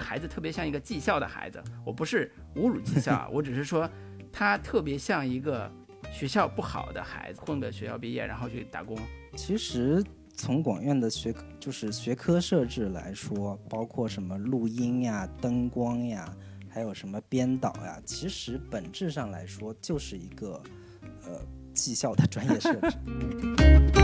个孩子特别像一个技校的孩子，我不是侮辱技校啊，我只是说他特别像一个学校不好的孩子，混个学校毕业然后去打工。其实从广院的学就是学科设置来说，包括什么录音呀、灯光呀，还有什么编导呀，其实本质上来说就是一个呃技校的专业设置。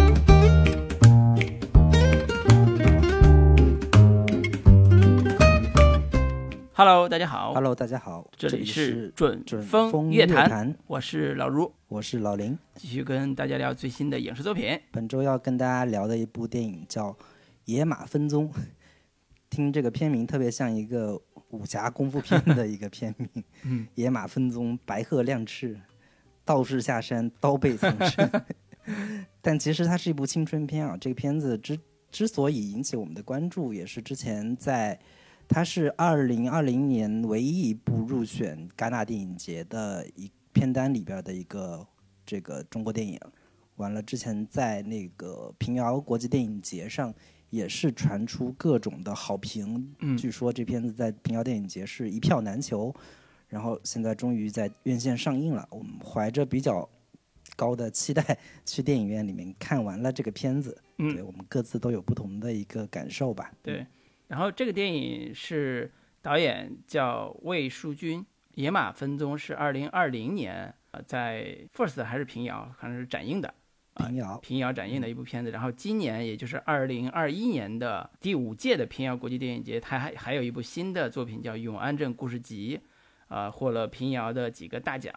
Hello，大家好 Hello，大家好，这里里是准准风风乐坛坛，我是老卢，我是老林。继续跟大家聊最新的影视作品。本周要跟大家聊的一部电影叫《野马分鬃》，听这个片名特别像一个武侠功夫片的一个片名。嗯，野马分鬃，白鹤亮翅，道士下山，刀背藏身。但其实它是一部青春片啊。这个片子之之所以引起我们的关注，也是之前在它是二零二零年唯一一部入选戛纳电影节的一片单里边的一个这个中国电影。完了，之前在那个平遥国际电影节上也是传出各种的好评，嗯据说这片子在平遥电影节是一票难求，然后现在终于在院线上映了。我们怀着比较高的期待去电影院里面看完了这个片子，嗯对我们各自都有不同的一个感受吧。对，然后这个电影是导演叫魏书君，《野马分鬃》是二零二零年呃在 First 还是平遥，可能是展映的。啊平遥，平遥展映的一部片子，然后今年也就是二零二一年的第五届的平遥国际电影节，它还还有一部新的作品叫《永安镇故事集》，啊、获了平遥的几个大奖，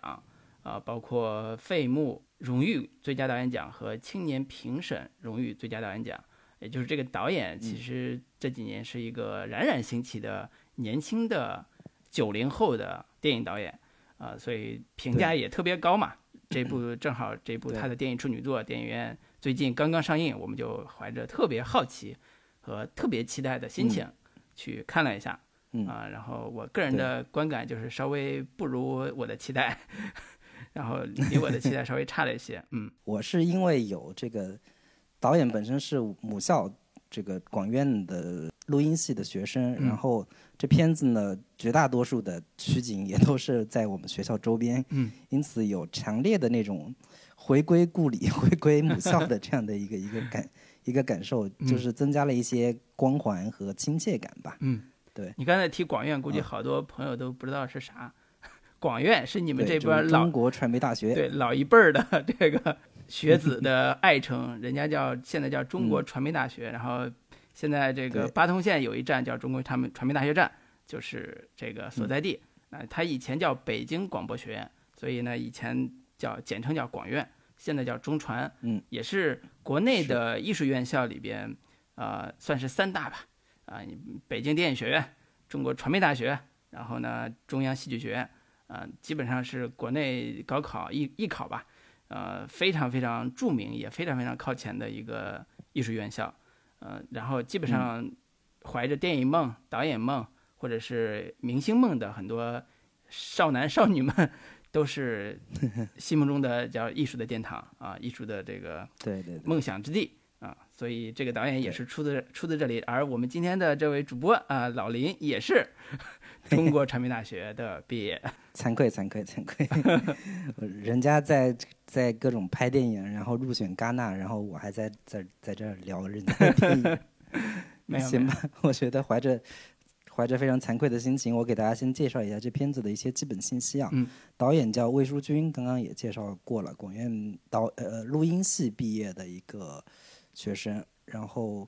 啊、包括费穆荣誉最佳导演奖和青年评审荣誉最佳导演奖。也就是这个导演，其实这几年是一个冉冉兴起的年轻的九零后的电影导演，啊、所以评价也特别高嘛。这部正好这部他的电影处女作，电影院最近刚刚上映，我们就怀着特别好奇和特别期待的心情去看了一下。嗯啊，然后我个人的观感就是稍微不如我的期待，然后离我的期待稍微差了一些。嗯我是因为有这个导演本身是母校这个广院的录音系的学生，嗯然后这片子呢，绝大多数的取景也都是在我们学校周边，嗯，因此有强烈的那种回归故里、回归母校的这样的一个一个感一个感受，就是增加了一些光环和亲切感吧。嗯，对。你刚才提广院，估计啊好多朋友都不知道是啥。广院是你们这边老中国传媒大学，对老一辈儿的这个学子的爱称，人家叫现在叫中国传媒大学，然后现在这个八通线有一站叫中国传媒传媒大学站，就是这个所在地。嗯啊、它以前叫北京广播学院，所以呢以前叫简称叫广院，现在叫中传，嗯，也是国内的艺术院校里边，呃，算是三大吧，啊、北京电影学院、中国传媒大学，然后呢中央戏剧学院。啊、基本上是国内高考艺艺考吧，呃，非常非常著名，也非常非常靠前的一个艺术院校，呃，然后基本上怀着电影梦、导演梦或者是明星梦的很多少男少女们，都是 心目中的叫艺术的殿堂啊，艺术的这个对对对，梦想之地啊，所以这个导演也是出自出自这里。而我们今天的这位主播啊，老林也是中国传媒大学的毕业。惭愧惭愧惭愧，人家在在各种拍电影，然后入选戛纳，然后我还在在在这儿聊人家的电影，没有行吧？我觉得怀着怀着非常惭愧的心情，我给大家先介绍一下这片子的一些基本信息啊。嗯导演叫魏书君，刚刚也介绍过了，广院导呃录音系毕业的一个学生，然后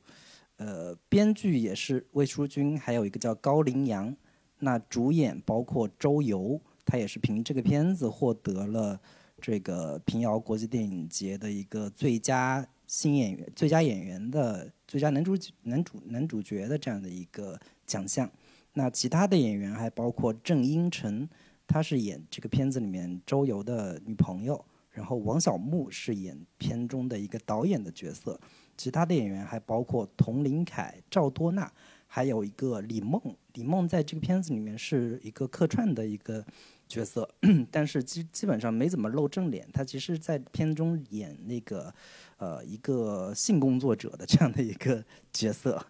呃编剧也是魏书君，还有一个叫高林阳。那主演包括周游，他也是凭这个片子获得了这个平遥国际电影节的一个最佳新演员、最佳演员的最佳男主男主男主角的这样的一个奖项。那其他的演员还包括郑英成，他是演这个片子里面周游的女朋友，然后王小木是演片中的一个导演的角色。其他的演员还包括佟林凯、赵多娜，还有一个李梦。李梦在这个片子里面是一个客串的一个角色，但是基基本上没怎么露正脸。她其实，在片中演那个呃一个性工作者的这样的一个角色，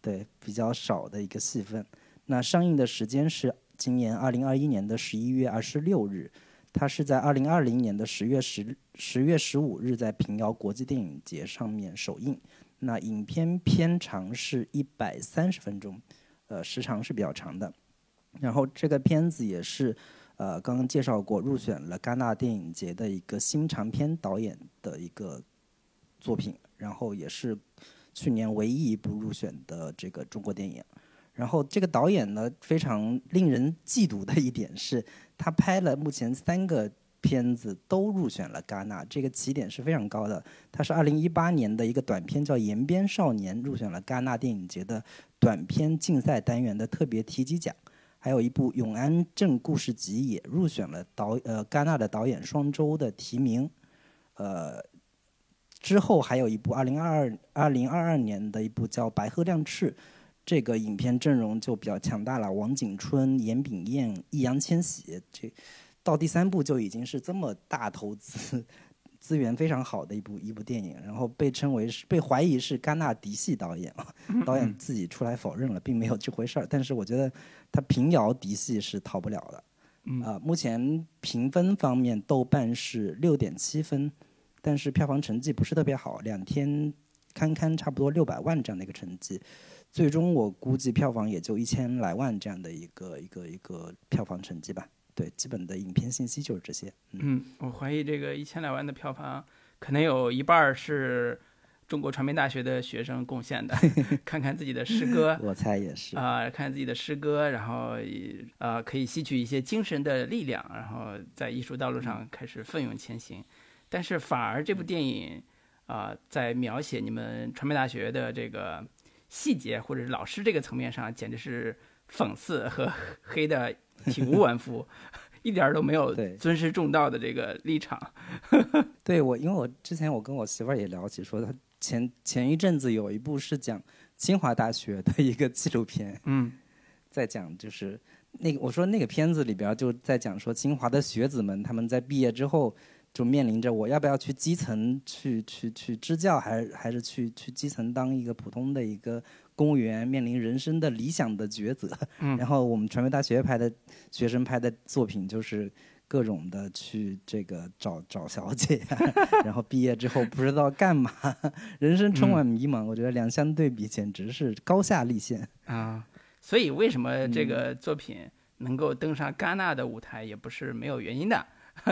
对比较少的一个戏份。那上映的时间是今年二零二一年的十一月二十六日，它是在二零二零年的十月十十月十五日在平遥国际电影节上面首映。那影片片长是一百三十分钟，呃，时长是比较长的。然后这个片子也是，呃，刚刚介绍过入选了戛纳电影节的一个新长片导演的一个作品，然后也是去年唯一一部入选的这个中国电影。然后这个导演呢，非常令人嫉妒的一点是，他拍了目前三个。片子都入选了戛纳，这个起点是非常高的。它是二零一八年的一个短片，叫《延边少年》，入选了戛纳电影节的短片竞赛单元的特别提及奖。还有一部《永安镇故事集》也入选了导呃戛纳的导演双周的提名。呃，之后还有一部二零二二二零二二年的一部叫《白鹤亮翅》，这个影片阵容就比较强大了，王景春、严炳燕、易烊千玺这。到第三部就已经是这么大投资、资源非常好的一部一部电影，然后被称为是被怀疑是戛纳嫡系导演，导演自己出来否认了，并没有这回事儿。但是我觉得他平遥嫡系是逃不了的。啊，目前评分方面，豆瓣是六点七分，但是票房成绩不是特别好，两天堪堪差不多六百万这样的一个成绩，最终我估计票房也就一千来万这样的一个一个一个票房成绩吧。对，基本的影片信息就是这些。嗯，我怀疑这个一千来万的票房，可能有一半是中国传媒大学的学生贡献的。看看自己的诗歌，我猜也是啊，看看自己的诗歌，然后呃，可以吸取一些精神的力量，然后在艺术道路上开始奋勇前行。但是反而这部电影啊，在描写你们传媒大学的这个细节或者是老师这个层面上，简直是讽刺和 黑的。体无完肤，一点都没有尊师重道的这个立场。对我，因为我之前我跟我媳妇儿也聊起，说她前前一阵子有一部是讲清华大学的一个纪录片，嗯，在讲就是那个我说那个片子里边就在讲说清华的学子们他们在毕业之后就面临着我要不要去基层去去去支教，还是还是去去基层当一个普通的一个。公务员面临人生的理想的抉择，然后我们传媒大学拍的学生拍的作品就是各种的去这个找找小姐，然后毕业之后不知道干嘛，人生充满迷茫。我觉得两相对比，简直是高下立现啊！所以为什么这个作品能够登上戛纳的舞台，也不是没有原因的，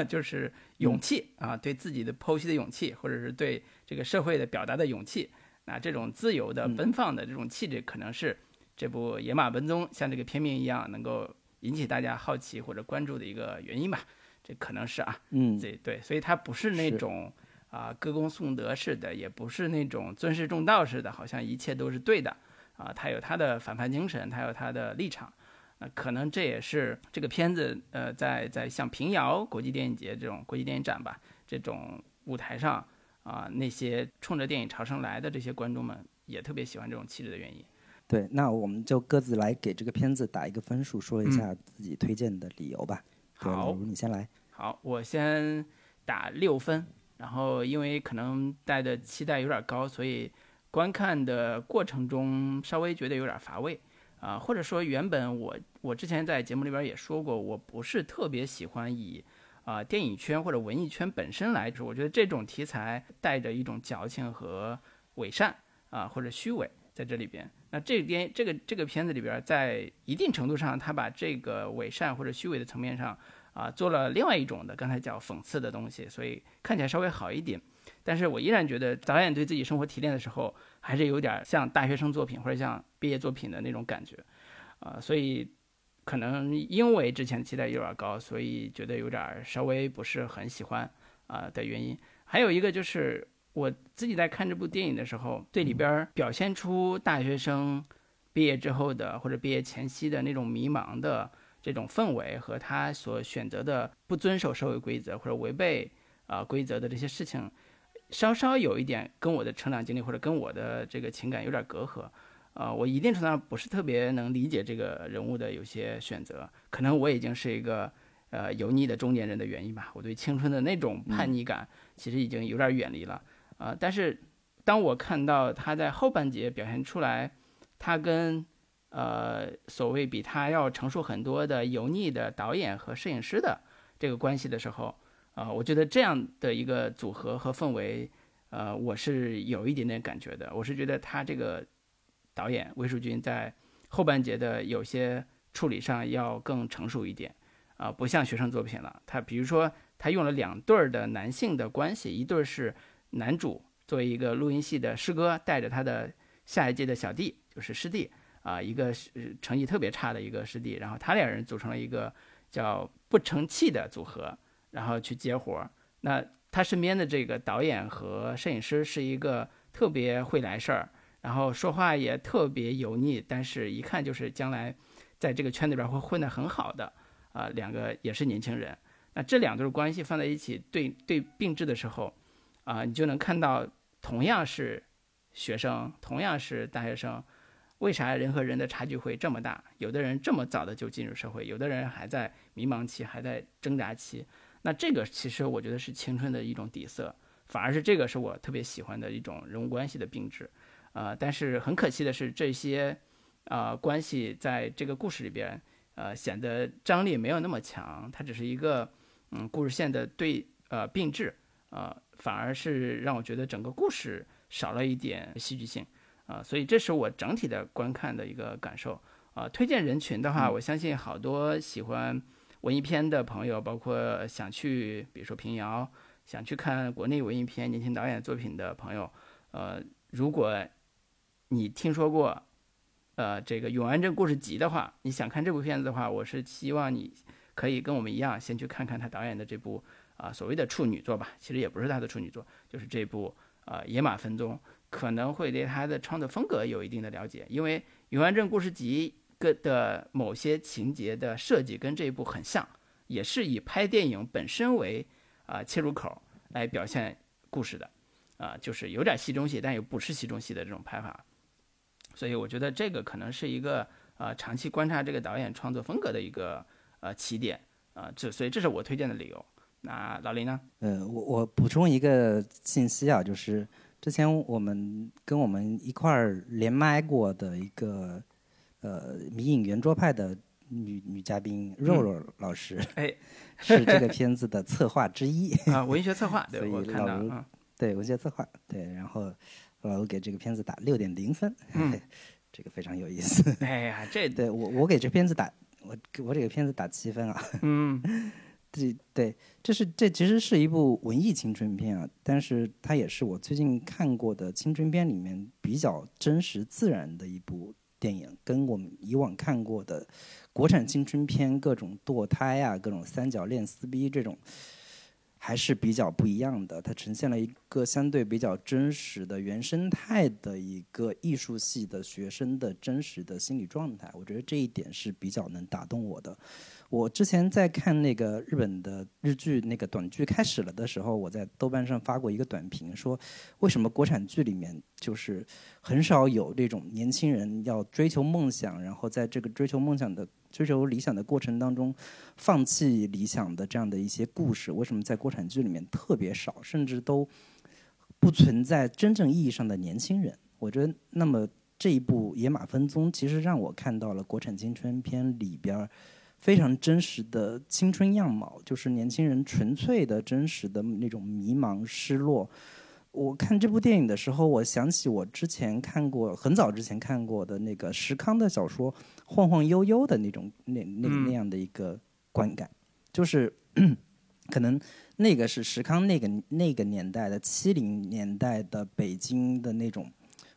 就是勇气啊，对自己的剖析的勇气，或者是对这个社会的表达的勇气。那这种自由的、奔放的这种气质，可能是这部《野马奔踪》像这个片名一样，能够引起大家好奇或者关注的一个原因吧？这可能是啊，嗯，对对，所以它不是那种啊歌功颂德式的，也不是那种尊师重道似的，好像一切都是对的啊。它有它的反叛精神，它有它的立场。那可能这也是这个片子呃，在在像平遥国际电影节这种国际电影展吧这种舞台上。啊，那些冲着电影朝圣来的这些观众们也特别喜欢这种气质的原因。对，那我们就各自来给这个片子打一个分数，说一下自己推荐的理由吧。好，你先来。好，我先打六分。然后因为可能带的期待有点高，所以观看的过程中稍微觉得有点乏味啊，或者说原本我我之前在节目里边也说过，我不是特别喜欢以。啊，电影圈或者文艺圈本身来说，我觉得这种题材带着一种矫情和伪善啊，或者虚伪在这里边。那这边这个这个片子里边，在一定程度上，他把这个伪善或者虚伪的层面上啊，做了另外一种的，刚才叫讽刺的东西，所以看起来稍微好一点。但是我依然觉得导演对自己生活提炼的时候，还是有点像大学生作品或者像毕业作品的那种感觉啊，所以。可能因为之前期待有点高，所以觉得有点稍微不是很喜欢啊的原因。还有一个就是我自己在看这部电影的时候，对里边表现出大学生毕业之后的或者毕业前夕的那种迷茫的这种氛围，和他所选择的不遵守社会规则或者违背啊规则的这些事情，稍稍有一点跟我的成长经历或者跟我的这个情感有点隔阂。啊，我一定程度上不是特别能理解这个人物的有些选择，可能我已经是一个呃油腻的中年人的原因吧。我对青春的那种叛逆感其实已经有点远离了啊。但是当我看到他在后半节表现出来，他跟呃所谓比他要成熟很多的油腻的导演和摄影师的这个关系的时候，啊，我觉得这样的一个组合和氛围，呃，我是有一点点感觉的。我是觉得他这个导演魏淑君在后半节的有些处理上要更成熟一点，啊，不像学生作品了。他比如说他用了两对儿的男性的关系，一对是男主作为一个录音系的师哥，带着他的下一届的小弟，就是师弟啊，一个是成绩特别差的一个师弟，然后他俩人组成了一个叫不成器的组合。然后去接活儿，那他身边的这个导演和摄影师是一个特别会来事儿，然后说话也特别油腻，但是一看就是将来在这个圈子里边会混得很好的啊，两个也是年轻人。那这两对关系放在一起对对并置的时候，啊，你就能看到同样是学生，同样是大学生，为啥人和人的差距会这么大？有的人这么早的就进入社会，有的人还在迷茫期，还在挣扎期。那这个其实我觉得是青春的一种底色，反而是这个是我特别喜欢的一种人物关系的并置，呃，但是很可惜的是这些，啊关系在这个故事里边，呃显得张力没有那么强，它只是一个嗯故事线的对呃并置，呃反而是让我觉得整个故事少了一点戏剧性，啊，所以这是我整体的观看的一个感受，啊，推荐人群的话，我相信好多喜欢。文艺片的朋友，包括想去，比如说平遥，想去看国内文艺片年轻导演作品的朋友，呃，如果你听说过，呃，这个《永安镇故事集》的话，你想看这部片子的话，我是希望你可以跟我们一样，先去看看他导演的这部啊所谓的处女作吧，其实也不是他的处女作，就是这部啊《野马分鬃》，可能会对他的创作风格有一定的了解，因为《永安镇故事集》。个的某些情节的设计跟这一部很像，也是以拍电影本身为啊切入口来表现故事的，啊，就是有点戏中戏，但又不是戏中戏的这种拍法。所以我觉得这个可能是一个呃长期观察这个导演创作风格的一个呃起点啊，这所以这是我推荐的理由。那老林呢？呃，我我补充一个信息啊，就是之前我们跟我们一块儿连麦过的一个。呃，迷影圆桌派的女女嘉宾肉肉老师，哎，是这个片子的策划之一啊，文学策划，对，我看到对，文学策划，对，然后老卢给这个片子打六点零分，嗯，这个非常有意思。哎呀，这对我我给这片子打我我这个片子打七分啊，嗯，对对，这是这其实是一部文艺青春片啊，但是它也是我最近看过的青春片里面比较真实自然的一部。电影跟我们以往看过的国产青春片，各种堕胎啊，各种三角恋、撕逼这种，还是比较不一样的。它呈现了一个相对比较真实的原生态的一个艺术系的学生的真实的心理状态。我觉得这一点是比较能打动我的。我之前在看那个日本的日剧那个短剧开始了的时候，我在豆瓣上发过一个短评，说为什么国产剧里面就是很少有这种年轻人要追求梦想，然后在这个追求梦想的追求理想的过程当中放弃理想的这样的一些故事，为什么在国产剧里面特别少，甚至都不存在真正意义上的年轻人？我觉得，那么这一部《野马分鬃》其实让我看到了国产青春片里边。非常真实的青春样貌，就是年轻人纯粹的真实的那种迷茫、失落。我看这部电影的时候，我想起我之前看过很早之前看过的那个石康的小说《晃晃悠悠》的那种那那那样的一个观感，就是可能那个是石康那个那个年代的七零年代的北京的那种。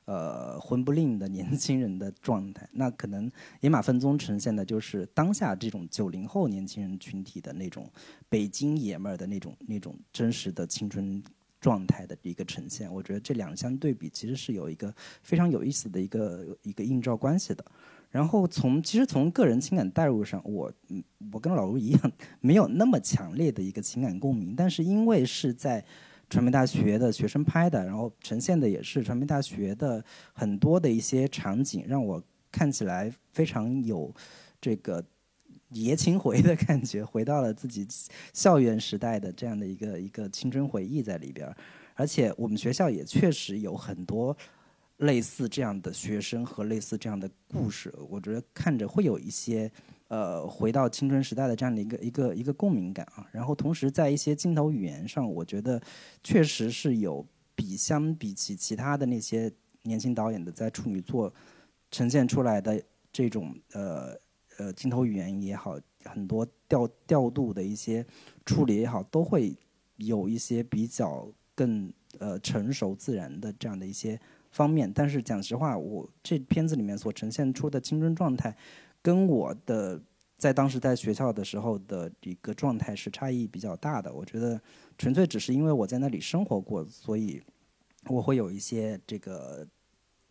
呃，混不吝的年轻人的状态，那可能《野马分鬃》呈现的就是当下这种九零后年轻人群体的那种北京爷们儿的那种那种真实的青春状态的一个呈现。我觉得这两相对比，其实是有一个非常有意思的一个一个映照关系的。然后从其实从个人情感代入上，我我跟老卢一样，没有那么强烈的一个情感共鸣，但是因为是在。传媒大学的学生拍的，然后呈现的也是传媒大学的很多的一些场景，让我看起来非常有这个爷青回的感觉，回到了自己校园时代的这样的一个一个青春回忆在里边而且我们学校也确实有很多类似这样的学生和类似这样的故事，我觉得看着会有一些呃回到青春时代的这样的一个一个一个共鸣感啊。然后同时在一些镜头语言上，我觉得确实是有比相比起其他的那些年轻导演的在处女座呈现出来的这种呃呃镜头语言也好，很多调调度的一些处理也好，都会有一些比较更呃成熟自然的这样的一些。方面，但是讲实话，我这片子里面所呈现出的青春状态，跟我的在当时在学校的时候的一个状态是差异比较大的。我觉得纯粹只是因为我在那里生活过，所以我会有一些这个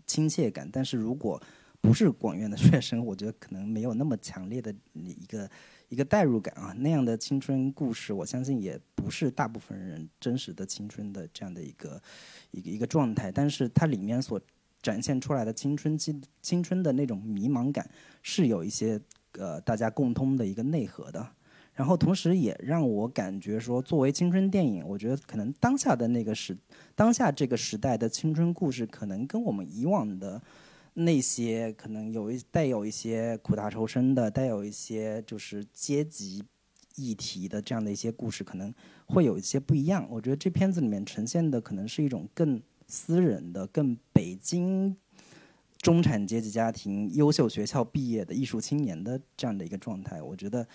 亲切感。但是如果不是广院的学生，我觉得可能没有那么强烈的一个。一个代入感啊，那样的青春故事，我相信也不是大部分人真实的青春的这样的一个一个一个状态。但是它里面所展现出来的青春期青春的那种迷茫感，是有一些呃大家共通的一个内核的。然后同时也让我感觉说，作为青春电影，我觉得可能当下的那个时当下这个时代的青春故事，可能跟我们以往的。那些可能有一带有一些苦大仇深的，带有一些就是阶级议题的这样的一些故事，可能会有一些不一样。我觉得这片子里面呈现的可能是一种更私人的、更北京中产阶级家庭、优秀学校毕业的艺术青年的这样的一个状态。我觉得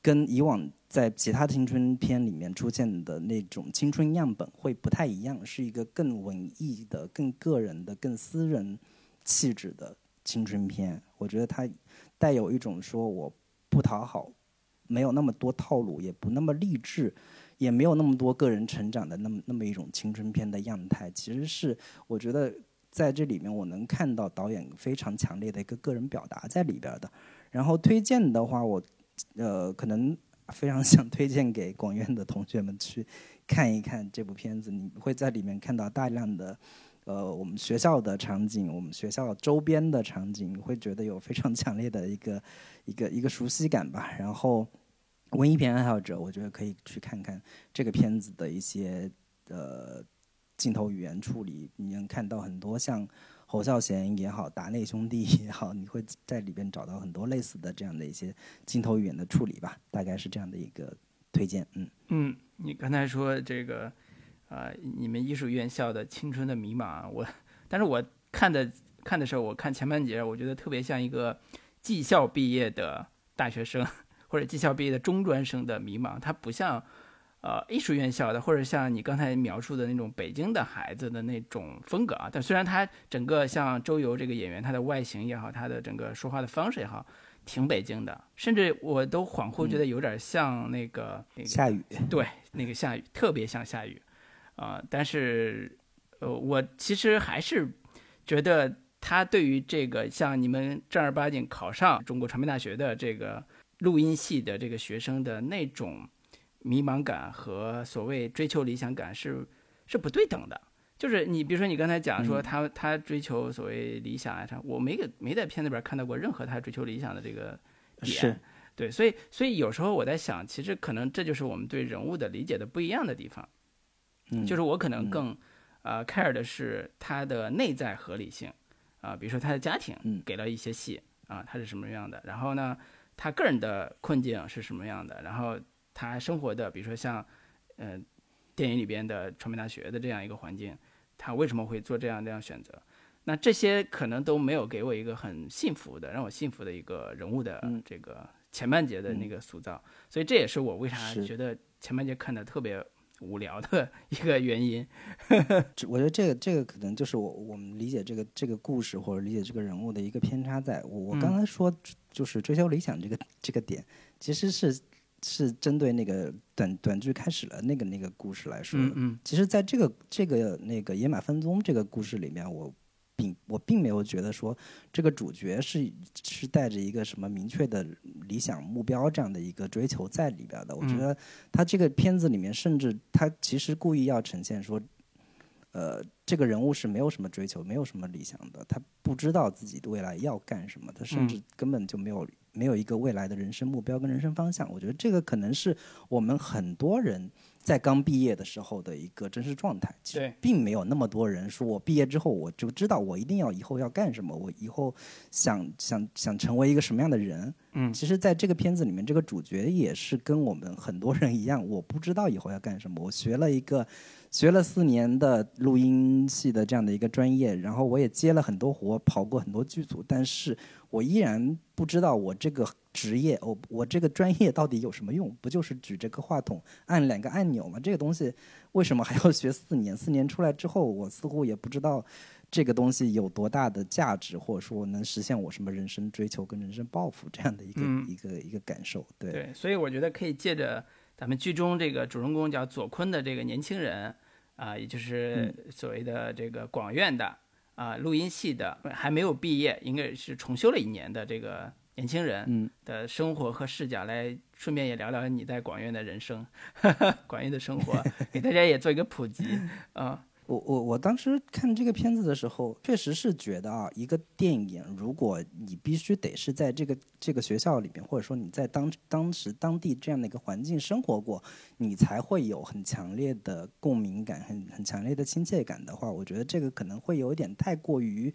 跟以往在其他青春片里面出现的那种青春样本会不太一样，是一个更文艺的、更个人的、更私人。气质的青春片，我觉得它带有一种说我不讨好，没有那么多套路，也不那么励志，也没有那么多个人成长的那么那么一种青春片的样态。其实是我觉得在这里面我能看到导演非常强烈的一个个人表达在里边的。然后推荐的话，我呃可能非常想推荐给广院的同学们去看一看这部片子，你会在里面看到大量的。呃，我们学校的场景，我们学校周边的场景，会觉得有非常强烈的一个一个一个熟悉感吧。然后，文艺片爱好者，我觉得可以去看看这个片子的一些呃镜头语言处理，你能看到很多像侯孝贤也好，达内兄弟也好，你会在里边找到很多类似的这样的一些镜头语言的处理吧。大概是这样的一个推荐，嗯嗯，你刚才说这个。啊，你们艺术院校的青春的迷茫，我，但是我看的看的时候，我看前半节，我觉得特别像一个技校毕业的大学生，或者技校毕业的中专生的迷茫，他不像，呃，艺术院校的，或者像你刚才描述的那种北京的孩子的那种风格啊。但虽然他整个像周游这个演员，他的外形也好，他的整个说话的方式也好，挺北京的，甚至我都恍惚觉得有点像那个那个夏雨，对，那个夏雨特别像夏雨。啊，但是，呃，我其实还是觉得他对于这个像你们正儿八经考上中国传媒大学的这个录音系的这个学生的那种迷茫感和所谓追求理想感是是不对等的。就是你比如说你刚才讲说他他追求所谓理想啊，他我没给没在片子里边看到过任何他追求理想的这个点，对，所以所以有时候我在想，其实可能这就是我们对人物的理解的不一样的地方。嗯就是我可能更，呃，care 的是他的内在合理性，啊，比如说他的家庭给了一些戏，啊，他是什么样的，然后呢，他个人的困境是什么样的，然后他生活的，比如说像，呃，电影里边的传媒大学的这样一个环境，他为什么会做这样这样选择？那这些可能都没有给我一个很幸福的，让我幸福的一个人物的这个前半节的那个塑造，所以这也是我为啥觉得前半节看的特别。无聊的 一个原因，我觉得这个这个可能就是我我们理解这个这个故事或者理解这个人物的一个偏差。在我我刚才说就是追求理想这个这个点，其实是是针对那个短短剧开始了那个那个故事来说的。嗯，其实在这个这个那个野马分鬃这个故事里面，我。并我并没有觉得说这个主角是是带着一个什么明确的理想目标这样的一个追求在里边的。我觉得他这个片子里面，甚至他其实故意要呈现说，呃，这个人物是没有什么追求，没有什么理想的，他不知道自己未来要干什么，他甚至根本就没有没有一个未来的人生目标跟人生方向。我觉得这个可能是我们很多人在刚毕业的时候的一个真实状态。其实并没有那么多人说我毕业之后我就知道我一定要以后要干什么，我以后想想想成为一个什么样的人。嗯，其实，在这个片子里面，这个主角也是跟我们很多人一样，我不知道以后要干什么，我学了一个。学了四年的录音系的这样的一个专业，然后我也接了很多活，跑过很多剧组，但是我依然不知道我这个职业，我我这个专业到底有什么用？不就是举这个话筒按两个按钮吗？这个东西为什么还要学四年？四年出来之后，我似乎也不知道这个东西有多大的价值，或者说能实现我什么人生追求跟人生抱负这样的一个一个一个感受。对对，所以我觉得可以借着咱们剧中这个主人公叫左坤的这个年轻人。啊，也就是所谓的这个广院的啊，录音系的还没有毕业，应该是重修了一年的这个年轻人的生活和视角，来顺便也聊聊你在广院的人生，广院的生活，给大家也做一个普及啊。我我我当时看这个片子的时候，确实是觉得啊，一个电影，如果你必须得是在这个这个学校里面，或者说你在当当时当地这样的一个环境生活过，你才会有很强烈的共鸣感，很很强烈的亲切感的话，我觉得这个可能会有点太过于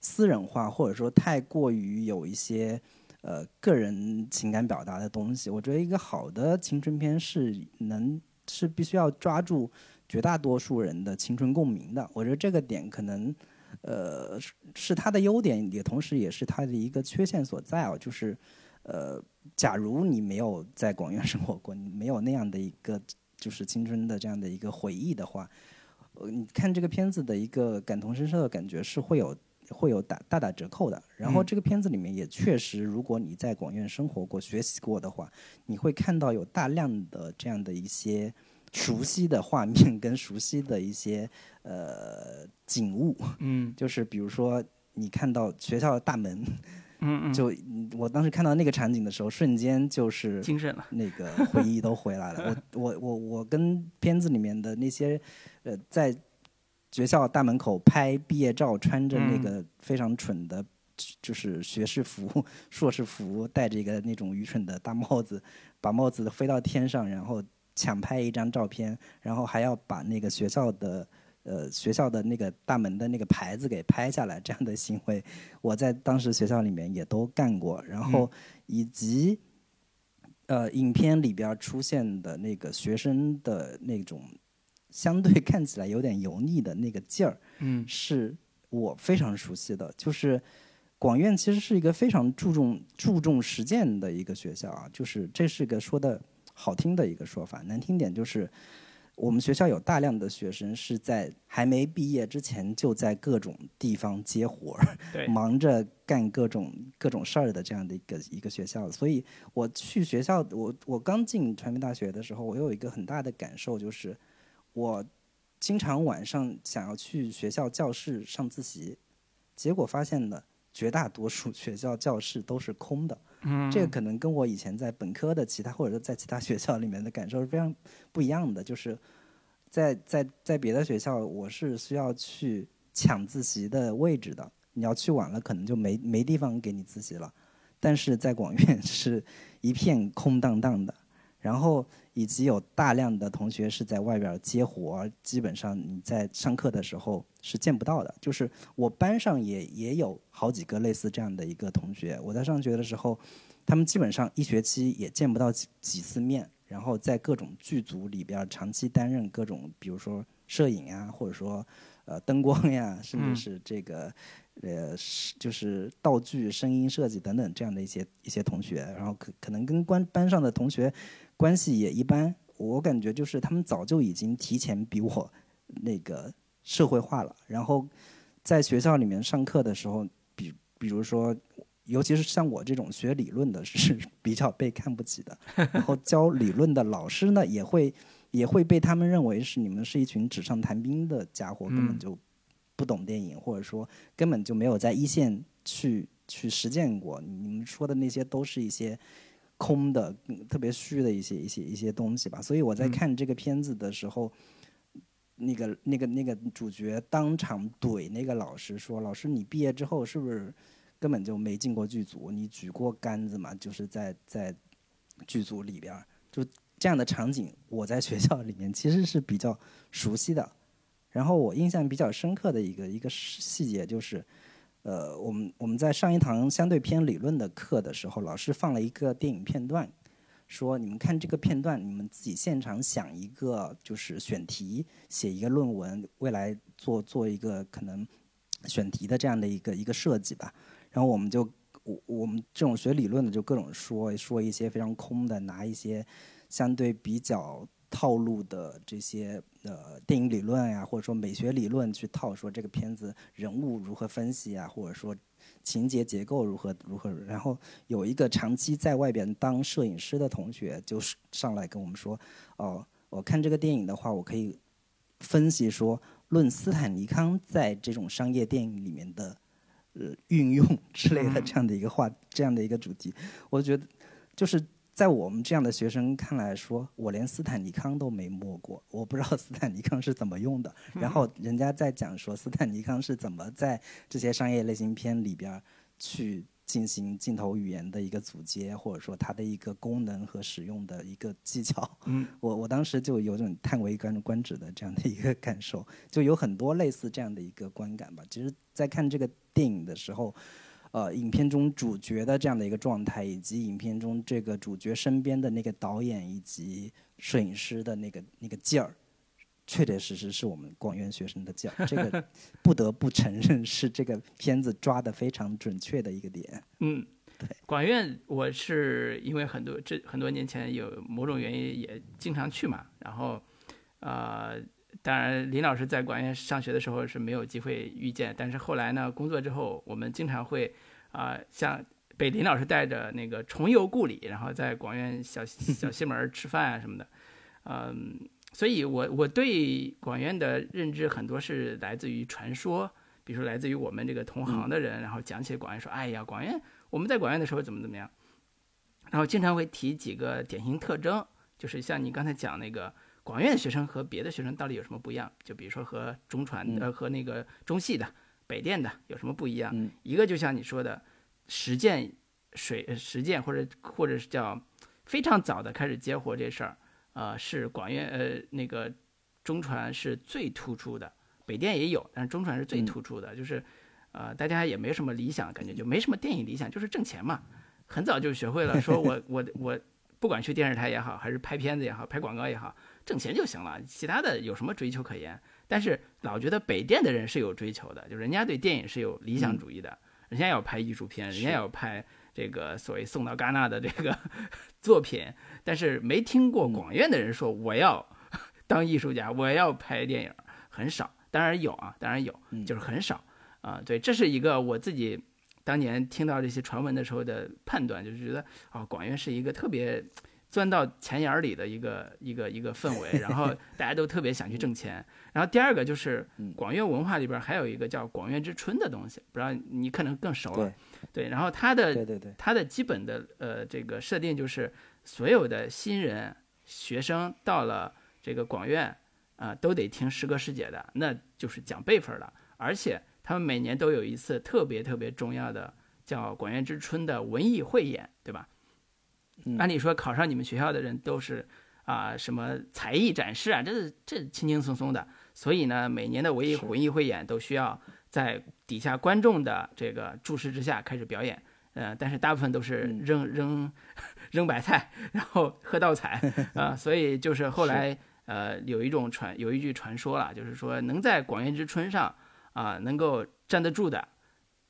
私人化，或者说太过于有一些呃个人情感表达的东西。我觉得一个好的青春片是能是必须要抓住。绝大多数人的青春共鸣的，我觉得这个点可能，呃，是是他的优点，也同时也是它的一个缺陷所在哦。就是，呃，假如你没有在广院生活过，你没有那样的一个就是青春的这样的一个回忆的话，呃，你看这个片子的一个感同身受的感觉是会有会有打大打折扣的。然后这个片子里面也确实，如果你在广院生活过、学习过的话，你会看到有大量的这样的一些。熟悉的画面跟熟悉的一些呃景物，嗯，就是比如说你看到学校的大门，嗯嗯，就我当时看到那个场景的时候，瞬间就是精神了，那个回忆都回来了。我我我我跟片子里面的那些呃在学校大门口拍毕业照，穿着那个非常蠢的，就是学士服、硕士服，戴着一个那种愚蠢的大帽子，把帽子飞到天上，然后。抢拍一张照片，然后还要把那个学校的呃学校的那个大门的那个牌子给拍下来，这样的行为，我在当时学校里面也都干过。然后以及呃影片里边出现的那个学生的那种相对看起来有点油腻的那个劲儿，嗯，是我非常熟悉的。就是广院其实是一个非常注重注重实践的一个学校啊，就是这是个说的。好听的一个说法，难听点就是，我们学校有大量的学生是在还没毕业之前就在各种地方接活儿，忙着干各种各种事儿的这样的一个一个学校。所以我去学校，我我刚进传媒大学的时候，我有一个很大的感受，就是我经常晚上想要去学校教室上自习，结果发现呢，绝大多数学校教室都是空的。这个可能跟我以前在本科的其他或者说在其他学校里面的感受是非常不一样的。就是在在在别的学校，我是需要去抢自习的位置的。你要去晚了，可能就没没地方给你自习了。但是在广院 是一片空荡荡的。然后以及有大量的同学是在外边接活，基本上你在上课的时候是见不到的。就是我班上也也有好几个类似这样的一个同学，我在上学的时候，他们基本上一学期也见不到几几次面，然后在各种剧组里边长期担任各种，比如说摄影啊，或者说呃灯光呀，甚至是这个。呃，是就是道具、声音设计等等这样的一些一些同学，然后可可能跟关班上的同学关系也一般。我感觉就是他们早就已经提前比我那个社会化了。然后在学校里面上课的时候，比比如说，尤其是像我这种学理论的，是 比较被看不起的。然后教理论的老师呢，也会也会被他们认为是你们是一群纸上谈兵的家伙，根本就。不懂电影，或者说根本就没有在一线去去实践过。你们说的那些都是一些空的、特别虚的一些一些一些东西吧。所以我在看这个片子的时候，那个那个那个主角当场怼那个老师说：“老师，你毕业之后是不是根本就没进过剧组？你举过杆子吗？就是在在剧组里边儿，就这样的场景，我在学校里面其实是比较熟悉的。然后我印象比较深刻的一个一个细节就是，呃，我们我们在上一堂相对偏理论的课的时候，老师放了一个电影片段。”说你们看这个片段，你们自己现场想一个就是选题，写一个论文，未来做做一个可能选题的这样的一个一个设计吧。然后我们就我我们这种学理论的就各种说说一些非常空的，拿一些相对比较套路的这些呃电影理论呀，或者说美学理论去套，说这个片子人物如何分析啊，或者说。情节结构如何如何？然后有一个长期在外边当摄影师的同学，就是上来跟我们说：“哦，我看这个电影的话，我可以分析说，论斯坦尼康在这种商业电影里面的呃运用之类的这样的一个话，这样的一个主题。”我觉得就是。在我们这样的学生看来，说我连斯坦尼康都没摸过，我不知道斯坦尼康是怎么用的。然后人家在讲说斯坦尼康是怎么在这些商业类型片里边去进行镜头语言的一个组接，或者说它的一个功能和使用的一个技巧。嗯，我我当时就有种叹为观观止的这样的一个感受，就有很多类似这样的一个观感吧。其实，在看这个电影的时候。呃，影片中主角的这样的一个状态，以及影片中这个主角身边的那个导演以及摄影师的那个那个劲儿，确确实实是我们广院学生的劲儿。这个 不得不承认是这个片子抓的非常准确的一个点。嗯，对，广院我是因为很多这很多年前有某种原因也经常去嘛，然后呃，当然林老师在广院上学的时候是没有机会遇见，但是后来呢，工作之后我们经常会。啊，像被林老师带着那个重游故里，然后在广院小 小西门吃饭啊什么的，嗯，所以我我对广院的认知很多是来自于传说，比如说来自于我们这个同行的人，然后讲起广院说，哎呀，广院我们在广院的时候怎么怎么样，然后经常会提几个典型特征，就是像你刚才讲那个广院的学生和别的学生到底有什么不一样，就比如说和中传呃和那个中戏的。北电的有什么不一样？一个就像你说的，实践水实践或者或者是叫非常早的开始接活这事儿，呃，是广院呃那个中传是最突出的，北电也有，但是中传是最突出的，就是呃大家也没什么理想，感觉就没什么电影理想，就是挣钱嘛，很早就学会了，说我我我不管去电视台也好，还是拍片子也好，拍广告也好，挣钱就行了，其他的有什么追求可言？但是老觉得北电的人是有追求的，就人家对电影是有理想主义的，人家要拍艺术片，人家要拍这个所谓送到戛纳的这个 作品。但是没听过广院的人说我要 当艺术家，我要拍电影，很少。当然有啊，当然有，就是很少啊。对，这是一个我自己当年听到这些传闻的时候的判断，就是觉得啊，广院是一个特别。钻到钱眼里的一个一个一个氛围，然后 大家都特别想去挣钱。然后第二个就是广院文化里边还有一个叫广院之春的东西，不知道你可能更熟了。对，然后它的对对对，它的基本的呃这个设定就是所有的新人学生到了这个广院啊，都得听师哥师姐的，那就是讲辈分了。而且他们每年都有一次特别特别重要的叫广院之春的文艺汇演，对吧？按理说考上你们学校的人都是啊什么才艺展示啊，这是这轻轻松松的。所以呢，每年的文艺文艺汇演都需要在底下观众的这个注视之下开始表演。呃，但是大部分都是扔扔扔白菜，然后喝倒彩 啊。所以就是后来呃有一种传有一句传说了，就是说能在广元之春上啊能够站得住的，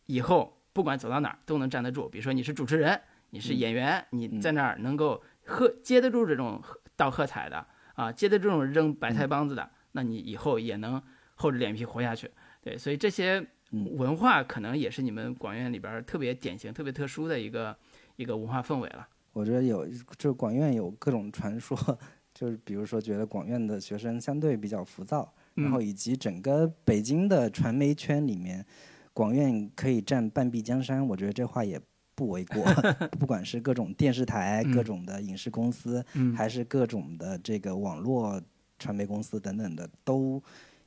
以后不管走到哪儿都能站得住。比如说你是主持人。你是演员，你在那儿能够喝接得住这种倒喝彩的啊，接得住这种扔白菜帮子的，那你以后也能厚着脸皮活下去。对，所以这些文化可能也是你们广院里边特别典型、特别特殊的一个一个文化氛围了。我觉得有，就是广院有各种传说，就是比如说觉得广院的学生相对比较浮躁，然后以及整个北京的传媒圈里面，广院可以占半壁江山。我觉得这话也。不为过，不管是各种电视台、各种的影视公司，还是各种的这个网络传媒公司等等的，都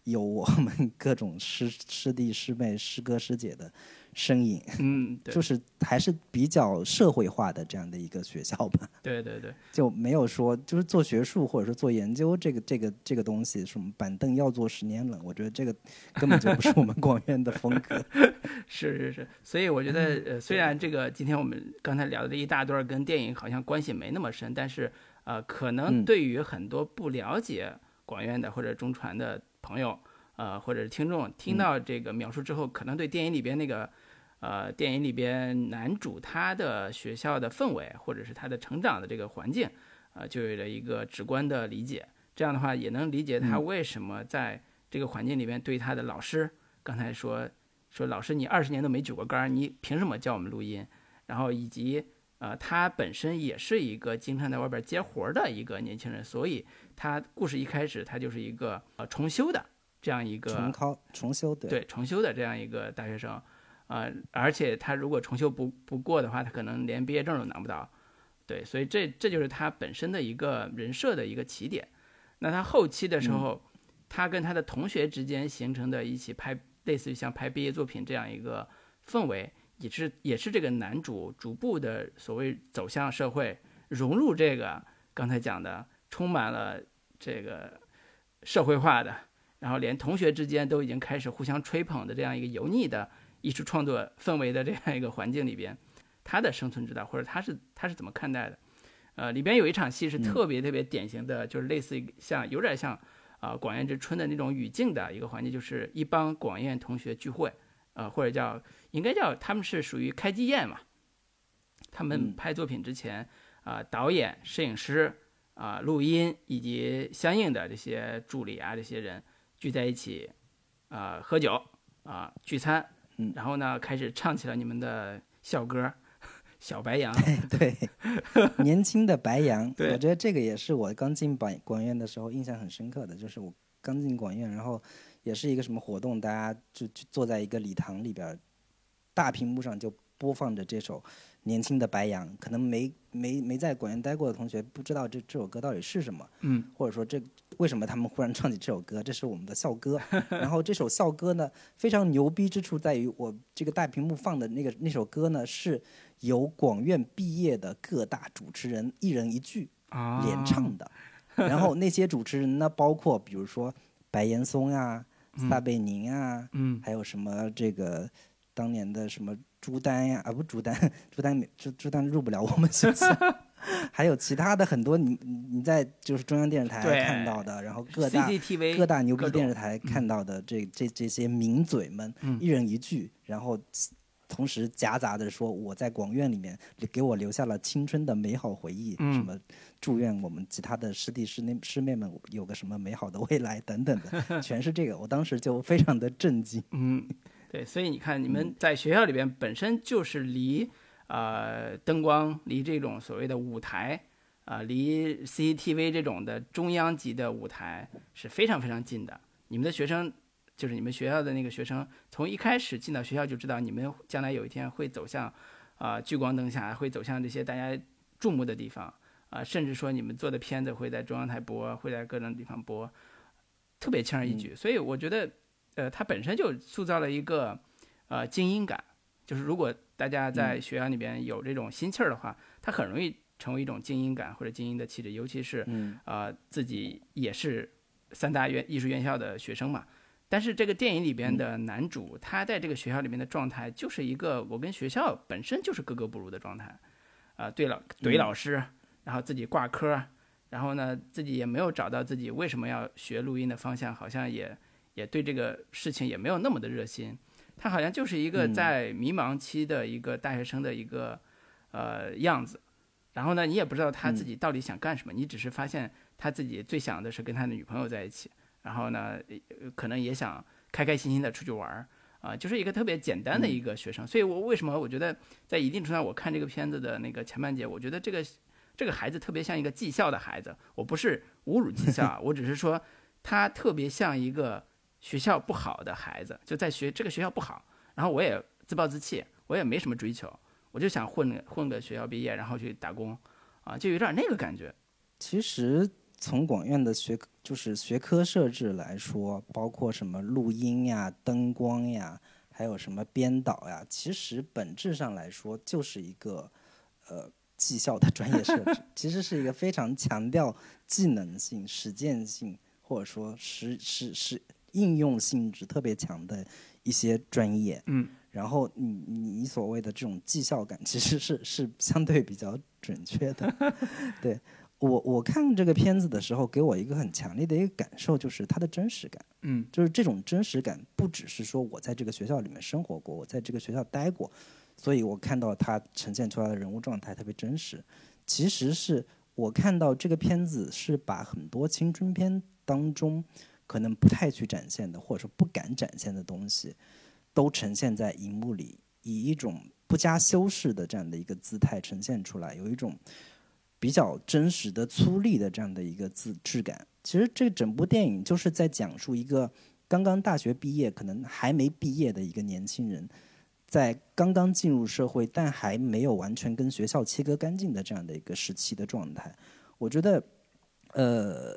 有我们各种师师弟师妹、师哥师姐的身影。嗯，对，就是还是比较社会化的这样的一个学校吧。对对对，就没有说就是做学术或者说做研究这个这个这个东西，什么板凳要坐十年冷，我觉得这个根本就不是我们广院的风格。是是是，所以我觉得呃，虽然这个今天我们刚才聊的这一大段跟电影好像关系没那么深，但是呃，可能对于很多不了解广院的或者中传的朋友，呃，或者是听众，听到这个描述之后，可能对电影里边那个。呃，电影里边男主他的学校的氛围，或者是他的成长的这个环境，呃，就有了一个直观的理解。这样的话，也能理解他为什么在这个环境里边对他的老师，刚才说说老师你二十年都没举过杆，你凭什么教我们录音？然后以及呃，他本身也是一个经常在外边接活的一个年轻人，所以他故事一开始他就是一个呃重修的这样一个重考重修对对重修的这样一个大学生。啊，而且他如果重修不不过的话，他可能连毕业证都拿不到，对，所以这这就是他本身的一个人设的一个起点。那他后期的时候，他跟他的同学之间形成的一起拍类似于像拍毕业作品这样一个氛围，也是也是这个男主逐步的所谓走向社会，融入这个刚才讲的充满了这个社会化的，然后连同学之间都已经开始互相吹捧的这样一个油腻的。艺术创作氛围的这样一个环境里边，他的生存之道，或者他是他是怎么看待的？呃，里边有一场戏是特别特别典型的，就是类似于像有点像啊广院之春的那种语境的一个环境，就是一帮广院同学聚会，呃，或者叫应该叫他们是属于开机宴嘛。他们拍作品之前啊，导演、摄影师啊、录音以及相应的这些助理啊，这些人聚在一起啊，喝酒啊，聚餐。然后呢，开始唱起了你们的校歌，《小白杨》。对，年轻的白杨。对，我觉得这个也是我刚进广广院的时候印象很深刻的，就是我刚进广院，然后也是一个什么活动，大家就就坐在一个礼堂里边，大屏幕上就播放着这首。年轻的白杨，可能没没没在广院待过的同学不知道这这首歌到底是什么，嗯，或者说这为什么他们忽然唱起这首歌？这是我们的校歌。然后这首校歌呢，非常牛逼之处在于，我这个大屏幕放的那个那首歌呢，是由广院毕业的各大主持人一人一句连唱的。然后那些主持人呢，包括比如说白岩松啊、撒贝宁啊，嗯，还有什么这个当年的什么。朱丹呀，啊不朱丹，朱丹朱朱丹入不了我们学校，还有其他的很多你你在就是中央电视台看到的，然后各大各大牛逼电视台看到的这这这些名嘴们，一人一句，然后同时夹杂着说我在广院里面给我留下了青春的美好回忆，什么祝愿我们其他的师弟师妹师妹们有个什么美好的未来等等的，全是这个，我当时就非常的震惊。嗯。对，所以你看，你们在学校里边本身就是离，呃，灯光，离这种所谓的舞台，啊，离 CCTV 这种的中央级的舞台是非常非常近的。你们的学生，就是你们学校的那个学生，从一开始进到学校就知道，你们将来有一天会走向，啊，聚光灯下，会走向这些大家注目的地方，啊，甚至说你们做的片子会在中央台播，会在各种地方播，特别轻而易举。所以我觉得。呃，它本身就塑造了一个，呃，精英感。就是如果大家在学校里边有这种心气儿的话，他很容易成为一种精英感或者精英的气质。尤其是，呃，自己也是三大院艺术院校的学生嘛。但是这个电影里边的男主，他在这个学校里面的状态，就是一个我跟学校本身就是格格不入的状态。啊，对老，怼老师，然后自己挂科，然后呢，自己也没有找到自己为什么要学录音的方向，好像也。也对这个事情也没有那么的热心，他好像就是一个在迷茫期的一个大学生的一个呃样子，然后呢，你也不知道他自己到底想干什么，你只是发现他自己最想的是跟他的女朋友在一起，然后呢，可能也想开开心心的出去玩儿啊，就是一个特别简单的一个学生。所以我为什么我觉得在一定程度上，我看这个片子的那个前半节，我觉得这个这个孩子特别像一个技校的孩子，我不是侮辱技校，我只是说他特别像一个。学校不好的孩子就在学这个学校不好，然后我也自暴自弃，我也没什么追求，我就想混混个学校毕业，然后去打工，啊，就有点那个感觉。其实从广院的学就是学科设置来说，包括什么录音呀、灯光呀，还有什么编导呀，其实本质上来说就是一个呃技校的专业设置，其实是一个非常强调技能性、实践性，或者说实实实应用性质特别强的一些专业。嗯，然后你你你所谓的这种绩效感，其实是是相对比较准确的。对我我看这个片子的时候，给我一个很强烈的一个感受，就是它的真实感。嗯，就是这种真实感，不只是说我在这个学校里面生活过，我在这个学校待过，所以我看到它呈现出来的人物状态特别真实。其实是我看到这个片子是把很多青春片当中可能不太去展现的，或者说不敢展现的东西，都呈现在荧幕里，以一种不加修饰的这样的一个姿态呈现出来，有一种比较真实的粗粝的这样的一个质质感。其实这整部电影就是在讲述一个刚刚大学毕业，可能还没毕业的一个年轻人，在刚刚进入社会，但还没有完全跟学校切割干净的这样的一个时期的状态。我觉得，呃，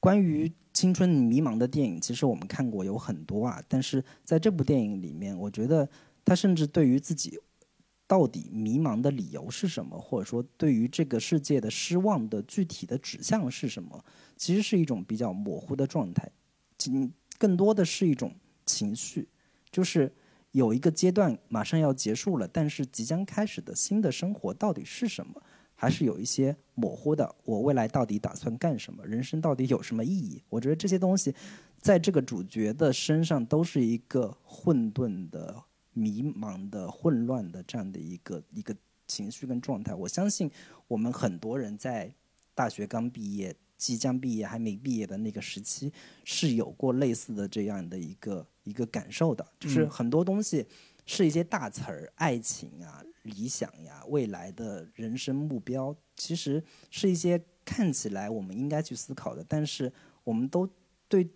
关于青春迷茫的电影，其实我们看过有很多啊，但是在这部电影里面，我觉得他甚至对于自己到底迷茫的理由是什么，或者说对于这个世界的失望的具体的指向是什么，其实是一种比较模糊的状态，仅更多的是一种情绪，就是有一个阶段马上要结束了，但是即将开始的新的生活到底是什么？还是有一些模糊的，我未来到底打算干什么？人生到底有什么意义？我觉得这些东西，在这个主角的身上都是一个混沌的、迷茫的、混乱的这样的一个一个情绪跟状态。我相信我们很多人在大学刚毕业、即将毕业、还没毕业的那个时期，是有过类似的这样的一个一个感受的，就是很多东西是一些大词儿，爱情啊。理想呀，未来的人生目标，其实是一些看起来我们应该去思考的，但是我们都对，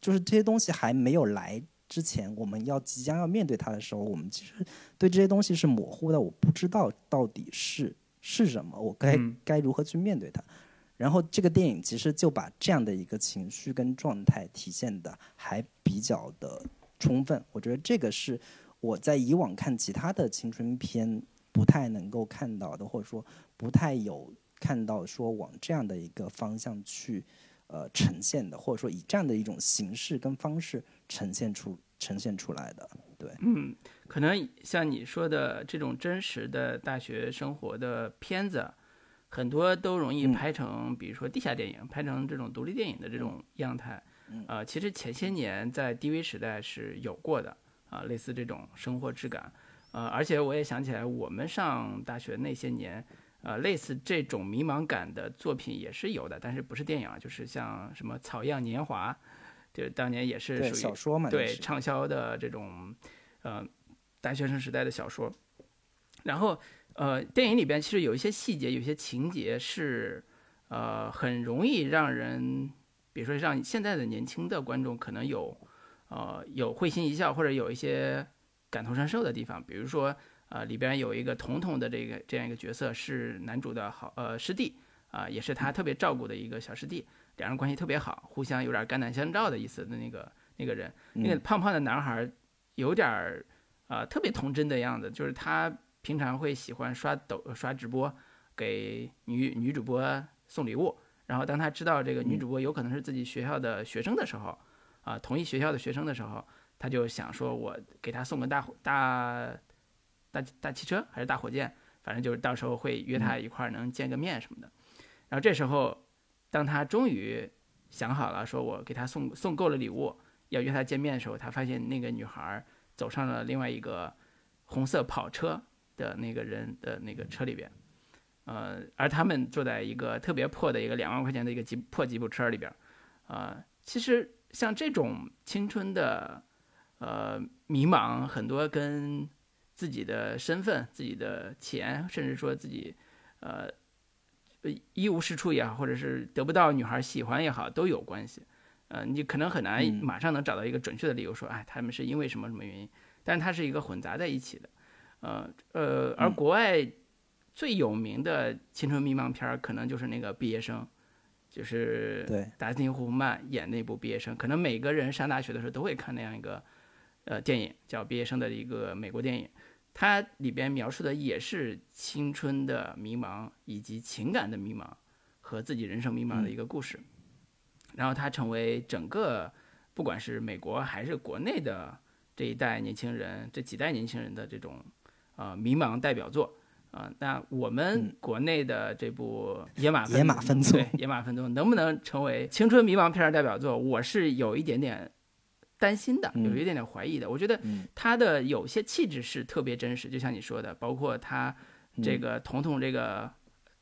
就是这些东西还没有来之前，我们要即将要面对它的时候，我们其实对这些东西是模糊的，我不知道到底是是什么，我该该如何去面对它。然后这个电影其实就把这样的一个情绪跟状态体现的还比较的充分，我觉得这个是。我在以往看其他的青春片不太能够看到的，或者说不太有看到说往这样的一个方向去呃呈现的，或者说以这样的一种形式跟方式呈现出呈现出来的，对，嗯，可能像你说的这种真实的大学生活的片子，很多都容易拍成，比如说地下电影，拍成这种独立电影的这种样态，呃，其实前些年在 DV 时代是有过的。啊，类似这种生活质感，呃，而且我也想起来，我们上大学那些年，呃，类似这种迷茫感的作品也是有的，但是不是电影啊，就是像什么《草样年华》，就是当年也是属于小说嘛，对畅销的这种，呃，大学生时代的小说。然后，呃，电影里边其实有一些细节，有些情节是，呃，很容易让人，比如说让现在的年轻的观众可能有。呃，有会心一笑或者有一些感同身受的地方，比如说，呃，里边有一个彤彤的这个这样一个角色是男主的好呃师弟啊，也是他特别照顾的一个小师弟，两人关系特别好，互相有点肝胆相照的意思的那个那个人，那个胖胖的男孩有点儿啊特别童真的样子，就是他平常会喜欢刷抖刷直播给女女主播送礼物，然后当他知道这个女主播有可能是自己学校的学生的时候。啊，同一学校的学生的时候，他就想说，我给他送个大大大大汽车还是大火箭，反正就是到时候会约他一块儿能见个面什么的。然后这时候，当他终于想好了，说我给他送送够了礼物，要约他见面的时候，他发现那个女孩走上了另外一个红色跑车的那个人的那个车里边，呃，而他们坐在一个特别破的一个两万块钱的一个吉破吉普车里边，呃，其实。像这种青春的，呃，迷茫，很多跟自己的身份、自己的钱，甚至说自己，呃，一无是处也好，或者是得不到女孩喜欢也好，都有关系。呃，你可能很难马上能找到一个准确的理由说，哎，他们是因为什么什么原因？但是它是一个混杂在一起的。呃呃，而国外最有名的青春迷茫片儿，可能就是那个毕业生。就是对达斯汀·霍夫曼演那部《毕业生》，可能每个人上大学的时候都会看那样一个呃电影，叫《毕业生》的一个美国电影。它里边描述的也是青春的迷茫，以及情感的迷茫和自己人生迷茫的一个故事。然后它成为整个不管是美国还是国内的这一代年轻人、这几代年轻人的这种呃迷茫代表作。啊，那我们国内的这部《野马野马分鬃》对《野马分鬃》能不能成为青春迷茫片儿代表作？我是有一点点担心的，有一点点怀疑的。我觉得他的有些气质是特别真实，就像你说的，包括他这个彤彤这个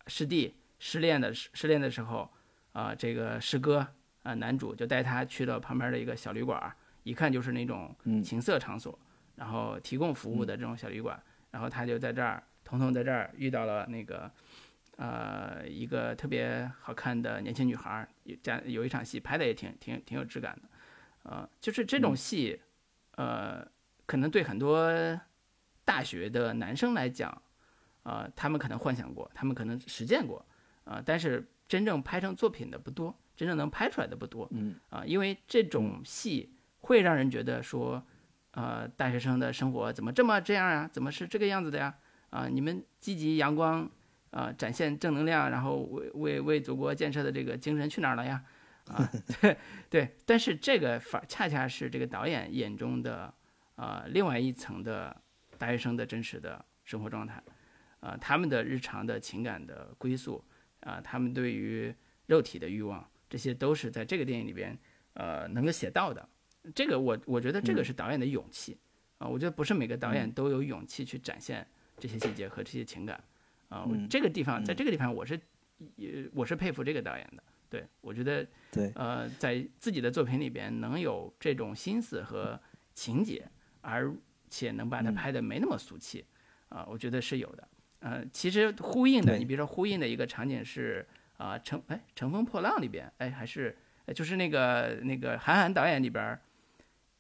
师弟失恋的失恋的时候，啊，这个师哥啊，男主就带他去了旁边的一个小旅馆，一看就是那种情色场所，然后提供服务的这种小旅馆，然后他就在这儿。彤彤在这儿遇到了那个，呃，一个特别好看的年轻女孩儿，有这样有一场戏拍的也挺挺挺有质感的，呃，就是这种戏，呃，可能对很多大学的男生来讲，啊，他们可能幻想过，他们可能实践过，啊，但是真正拍成作品的不多，真正能拍出来的不多，嗯，啊，因为这种戏会让人觉得说，呃，大学生的生活怎么这么这样啊？怎么是这个样子的呀？啊，你们积极阳光，啊，展现正能量，然后为为为祖国建设的这个精神去哪儿了呀？啊，对对，但是这个反恰恰是这个导演眼中的啊另外一层的大学生的真实的生活状态，啊，他们的日常的情感的归宿，啊，他们对于肉体的欲望，这些都是在这个电影里边呃能够写到的。这个我我觉得这个是导演的勇气啊，我觉得不是每个导演都有勇气去展现。这些细节和这些情感，啊，这个地方，在这个地方，我是，也我是佩服这个导演的。对我觉得，对，呃，在自己的作品里边能有这种心思和情节，而且能把它拍的没那么俗气，啊，我觉得是有的。呃，其实呼应的，你比如说呼应的一个场景是啊，乘哎乘风破浪里边，哎还是就是那个那个韩寒导演里边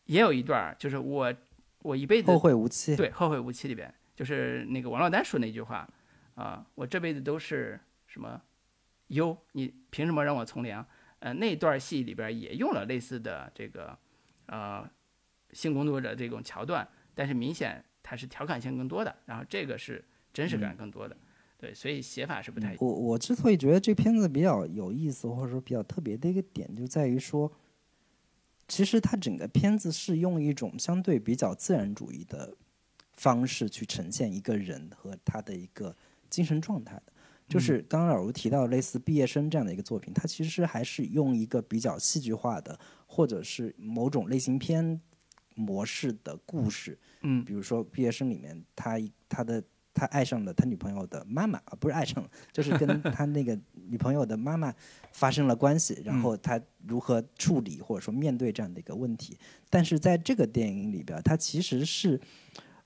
也有一段，就是我我一辈子后会无期，对后会无期里边。就是那个王珞丹说那句话，啊，我这辈子都是什么优，你凭什么让我从良？呃，那段戏里边也用了类似的这个，呃，性工作者这种桥段，但是明显它是调侃性更多的，然后这个是真实感更多的，对，所以写法是不太一。我我之所以觉得这片子比较有意思，或者说比较特别的一个点，就在于说，其实它整个片子是用一种相对比较自然主义的。方式去呈现一个人和他的一个精神状态的，就是刚刚老卢提到类似毕业生这样的一个作品，它其实还是用一个比较戏剧化的，或者是某种类型片模式的故事，嗯，比如说毕业生里面，他他的他爱上了他女朋友的妈妈啊，不是爱上了，就是跟 他那个女朋友的妈妈发生了关系，然后他如何处理或者说面对这样的一个问题，但是在这个电影里边，他其实是。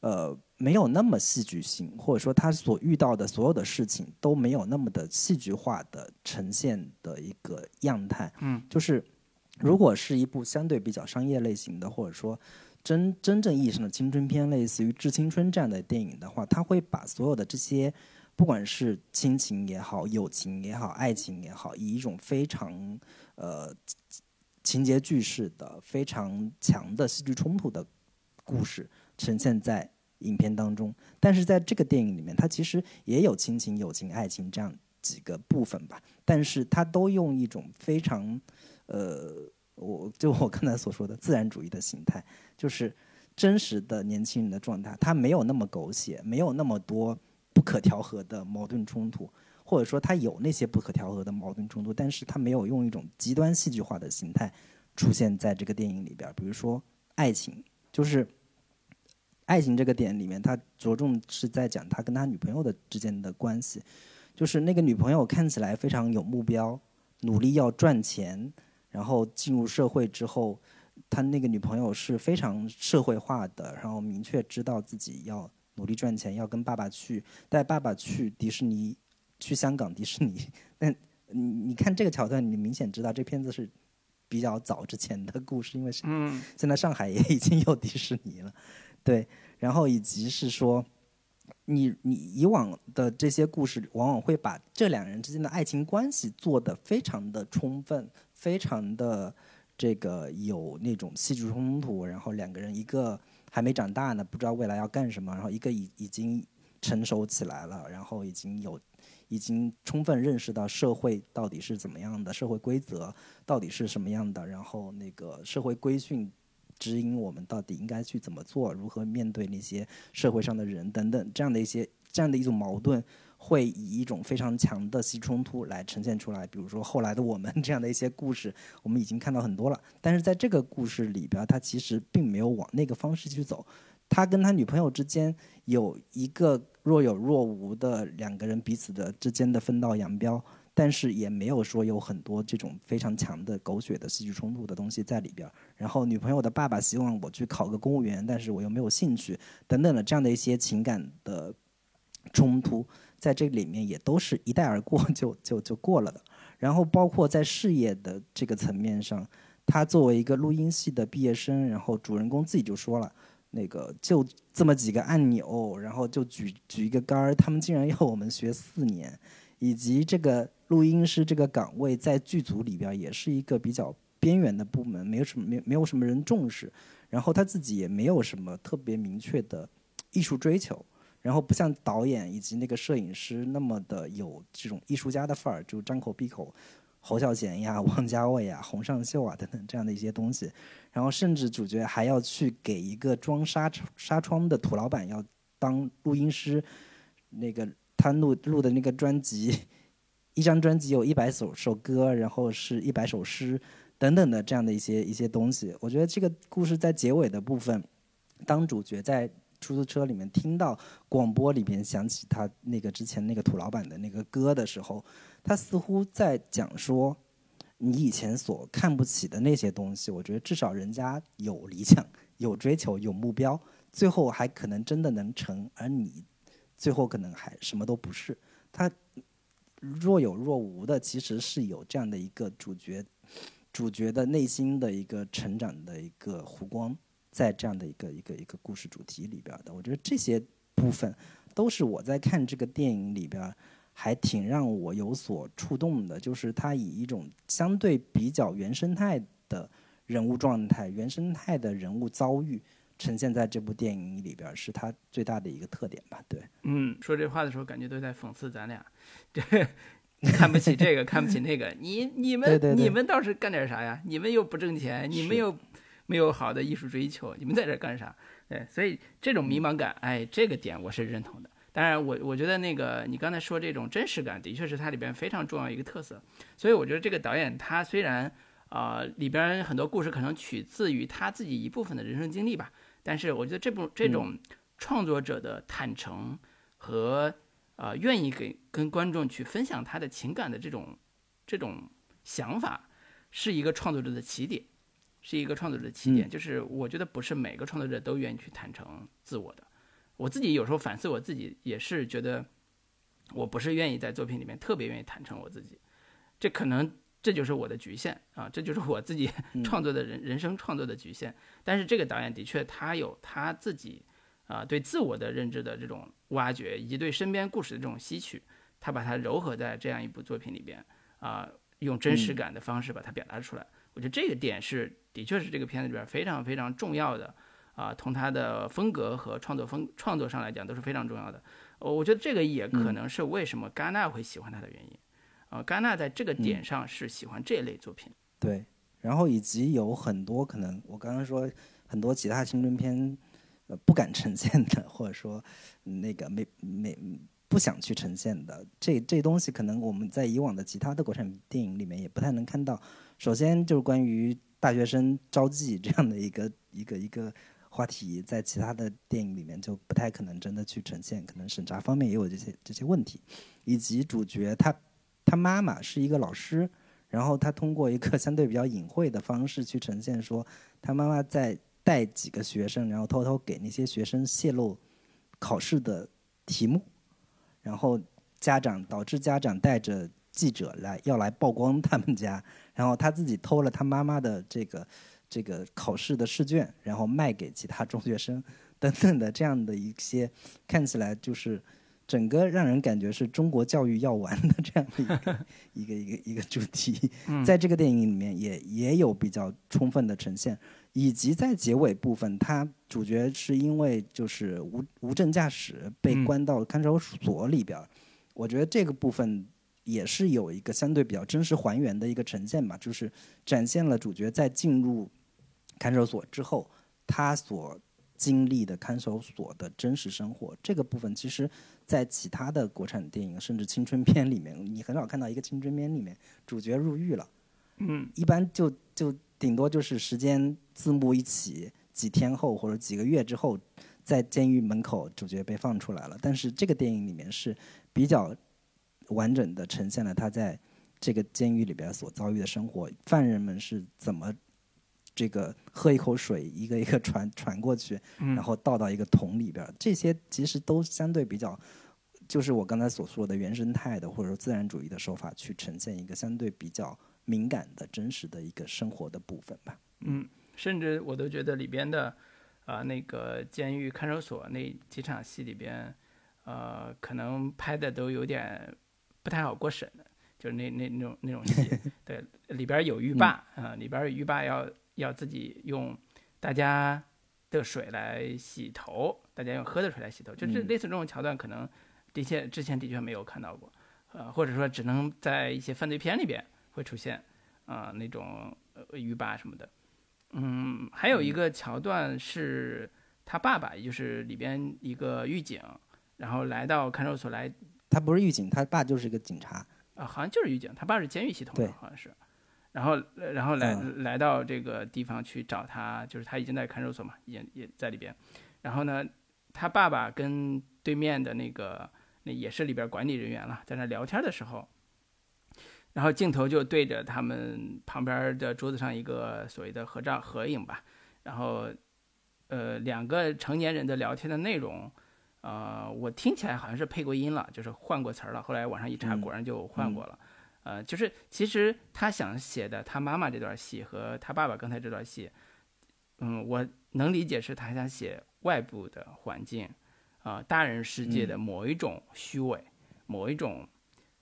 呃，没有那么戏剧性，或者说他所遇到的所有的事情都没有那么的戏剧化的呈现的一个样态。嗯，就是如果是一部相对比较商业类型的，或者说真真正意义上的青春片，类似于《致青春》这样的电影的话，他会把所有的这些，不管是亲情也好、友情也好、爱情也好，以一种非常呃情节句式的、非常强的戏剧冲突的故事。呈现在影片当中，但是在这个电影里面，它其实也有亲情、友情、爱情这样几个部分吧，但是它都用一种非常，呃，我就我刚才所说的自然主义的形态，就是真实的年轻人的状态，它没有那么狗血，没有那么多不可调和的矛盾冲突，或者说它有那些不可调和的矛盾冲突，但是它没有用一种极端戏剧化的形态出现在这个电影里边，比如说爱情，就是。爱情这个点里面，他着重是在讲他跟他女朋友的之间的关系，就是那个女朋友看起来非常有目标，努力要赚钱，然后进入社会之后，他那个女朋友是非常社会化的，然后明确知道自己要努力赚钱，要跟爸爸去带爸爸去迪士尼，去香港迪士尼。但你你看这个桥段，你明显知道这片子是比较早之前的故事，因为嗯，现在上海也已经有迪士尼了。对，然后以及是说，你你以往的这些故事，往往会把这两人之间的爱情关系做得非常的充分，非常的这个有那种戏剧冲突，然后两个人一个还没长大呢，不知道未来要干什么，然后一个已已经成熟起来了，然后已经有已经充分认识到社会到底是怎么样的，社会规则到底是什么样的，然后那个社会规训。指引我们到底应该去怎么做，如何面对那些社会上的人等等，这样的一些这样的一种矛盾，会以一种非常强的戏冲突来呈现出来。比如说后来的我们 这样的一些故事，我们已经看到很多了。但是在这个故事里边，他其实并没有往那个方式去走。他跟他女朋友之间有一个若有若无的两个人彼此的之间的分道扬镳。但是也没有说有很多这种非常强的狗血的戏剧冲突的东西在里边儿。然后女朋友的爸爸希望我去考个公务员，但是我又没有兴趣，等等的这样的一些情感的冲突，在这里面也都是一带而过就就就过了的。然后包括在事业的这个层面上，他作为一个录音系的毕业生，然后主人公自己就说了，那个就这么几个按钮，然后就举举一个杆儿，他们竟然要我们学四年。以及这个录音师这个岗位在剧组里边也是一个比较边缘的部门，没有什么没没有什么人重视，然后他自己也没有什么特别明确的艺术追求，然后不像导演以及那个摄影师那么的有这种艺术家的范儿，就张口闭口侯孝贤呀、王家卫呀、洪尚秀啊等等这样的一些东西，然后甚至主角还要去给一个装纱纱窗的土老板要当录音师，那个。他录录的那个专辑，一张专辑有一百首首歌，然后是一百首诗等等的这样的一些一些东西。我觉得这个故事在结尾的部分，当主角在出租车里面听到广播里边响起他那个之前那个土老板的那个歌的时候，他似乎在讲说，你以前所看不起的那些东西，我觉得至少人家有理想、有追求、有目标，最后还可能真的能成，而你。最后可能还什么都不是，他若有若无的，其实是有这样的一个主角，主角的内心的一个成长的一个弧光，在这样的一个一个一个故事主题里边的。我觉得这些部分都是我在看这个电影里边还挺让我有所触动的，就是他以一种相对比较原生态的人物状态、原生态的人物遭遇。呈现在这部电影里边，是他最大的一个特点吧？对，嗯，说这话的时候，感觉都在讽刺咱俩，这看不起这个，看不起那个。你你们你们倒是干点啥呀？你们又不挣钱，你们又没有好的艺术追求，你们在这干啥？对，所以这种迷茫感，哎，这个点我是认同的。当然，我我觉得那个你刚才说这种真实感，的确是它里边非常重要一个特色。所以我觉得这个导演他虽然啊里边很多故事可能取自于他自己一部分的人生经历吧。但是我觉得这部这种创作者的坦诚和呃愿意给跟观众去分享他的情感的这种这种想法，是一个创作者的起点，是一个创作者的起点。就是我觉得不是每个创作者都愿意去坦诚自我的。我自己有时候反思我自己，也是觉得我不是愿意在作品里面特别愿意坦诚我自己。这可能。这就是我的局限啊，这就是我自己创作的人人生创作的局限。但是这个导演的确，他有他自己啊对自我的认知的这种挖掘，以及对身边故事的这种吸取，他把它糅合在这样一部作品里边啊，用真实感的方式把它表达出来。我觉得这个点是的确是这个片子里边非常非常重要的啊，从他的风格和创作风创作上来讲都是非常重要的。我觉得这个也可能是为什么戛纳会喜欢他的原因。啊，戛纳在这个点上是喜欢这类作品，对，然后以及有很多可能，我刚刚说很多其他青春片，呃，不敢呈现的，或者说那个没没不想去呈现的，这这东西可能我们在以往的其他的国产电影里面也不太能看到。首先就是关于大学生招妓这样的一个一个一个话题，在其他的电影里面就不太可能真的去呈现，可能审查方面也有这些这些问题，以及主角他。他妈妈是一个老师，然后他通过一个 相对比较隐晦的方式去呈现说，他妈妈在带几个学生，然后偷偷给那些学生泄露考试的题目，然后家长导致家长带着记者来要来曝光他们家，然后他自己偷了他妈妈的这个这个考试的试卷，然后卖给其他中学生，等等的这样的一些看起来就是整个让人感觉是中国教育要完的这样的一个 一个一个一个主题，在这个电影里面也也有比较充分的呈现，以及在结尾部分，他主角是因为就是无无证驾驶被关到看守所里边儿，我觉得这个部分。也是有一个相对比较真实还原的一个呈现吧，就是展现了主角在进入看守所之后，他所经历的看守所的真实生活。这个部分其实，在其他的国产电影甚至青春片里面，你很少看到一个青春片里面主角入狱了。嗯，一般就就顶多就是时间字幕一起，几天后或者几个月之后，在监狱门口主角被放出来了。但是这个电影里面是比较。完整的呈现了他在这个监狱里边所遭遇的生活，犯人们是怎么这个喝一口水，一个一个传传过去，然后倒到一个桶里边，这些其实都相对比较，就是我刚才所说的原生态的或者说自然主义的手法去呈现一个相对比较敏感的真实的一个生活的部分吧。嗯，甚至我都觉得里边的啊那个监狱看守所那几场戏里边，呃，可能拍的都有点。不太好过审的，就是那那那种那种戏，对，里边有浴霸啊，里边浴霸要要自己用大家的水来洗头，大家用喝的水来洗头，就是类似这种桥段，可能的确之前的确没有看到过，呃，或者说只能在一些犯罪片里边会出现啊那种浴霸什么的，嗯，还有一个桥段是他爸爸，也就是里边一个狱警，然后来到看守所来。他不是狱警，他爸就是一个警察。啊，好像就是狱警，他爸是监狱系统的，好像是，然后然后来来到这个地方去找他，就是他已经在看守所嘛，也也在里边，然后呢，他爸爸跟对面的那个那也是里边管理人员了，在那聊天的时候，然后镜头就对着他们旁边的桌子上一个所谓的合照合影吧，然后呃两个成年人的聊天的内容。呃，我听起来好像是配过音了，就是换过词儿了。后来网上一查，果然就换过了。呃，就是其实他想写的他妈妈这段戏和他爸爸刚才这段戏，嗯，我能理解是他想写外部的环境，啊，大人世界的某一种虚伪，某一种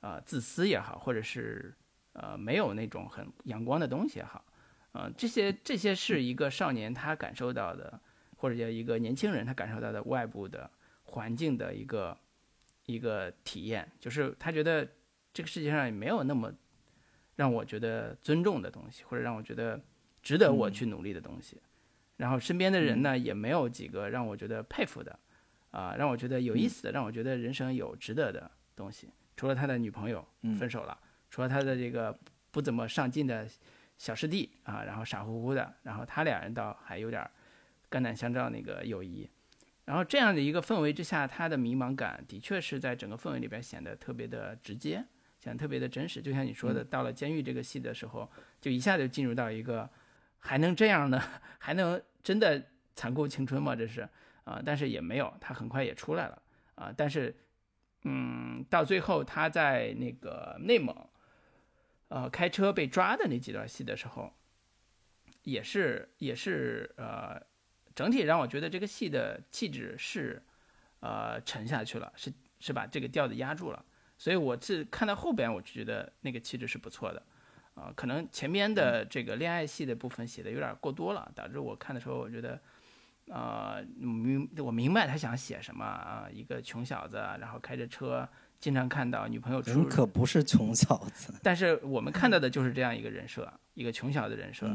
呃自私也好，或者是呃没有那种很阳光的东西也好，呃，这些这些是一个少年他感受到的，或者叫一个年轻人他感受到的外部的。环境的一个一个体验，就是他觉得这个世界上也没有那么让我觉得尊重的东西，或者让我觉得值得我去努力的东西。然后身边的人呢，也没有几个让我觉得佩服的，啊，让我觉得有意思的，让我觉得人生有值得的东西。除了他的女朋友分手了，除了他的这个不怎么上进的小师弟啊，然后傻乎乎的，然后他俩人倒还有点肝胆相照那个友谊。然后这样的一个氛围之下，他的迷茫感的确是在整个氛围里边显得特别的直接，特别的真实。就像你说的，到了监狱这个戏的时候，就一下就进入到一个还能这样呢？还能真的残酷青春吗？这是啊，但是也没有，他很快也出来了啊。但是，嗯，到最后他在那个内蒙，呃，开车被抓的那几段戏的时候，也是也是呃。整体让我觉得这个戏的气质是，呃，沉下去了，是是把这个调子压住了。所以我是看到后边，我就觉得那个气质是不错的，啊，可能前面的这个恋爱戏的部分写的有点过多了，导致我看的时候，我觉得，啊，明我明白他想写什么啊，一个穷小子，然后开着车，经常看到女朋友出，人可不是穷小子，但是我们看到的 就是这样一个人设，一个穷小子人设。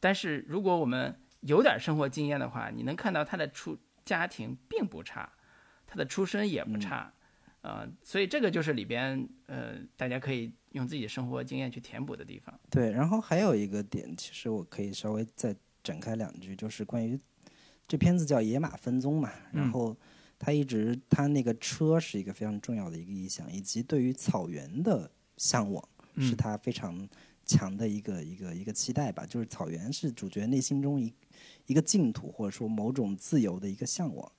但是如果我们有点生活经验的话，你能看到他的出家庭并不差，他的出身也不差，呃，所以这个就是里边呃，大家可以用自己的生活经验去填补的地方。对，然后还有一个点，其实我可以稍微再展开两句，就是关于这片子叫《野马分鬃》嘛，然后他一直他那个车是一个非常重要的一个意象，以及对于草原的向往是他非常强的一个一个一个期待吧，就是草原是主角内心中一。一个净土，或者说某种自由的一个向往。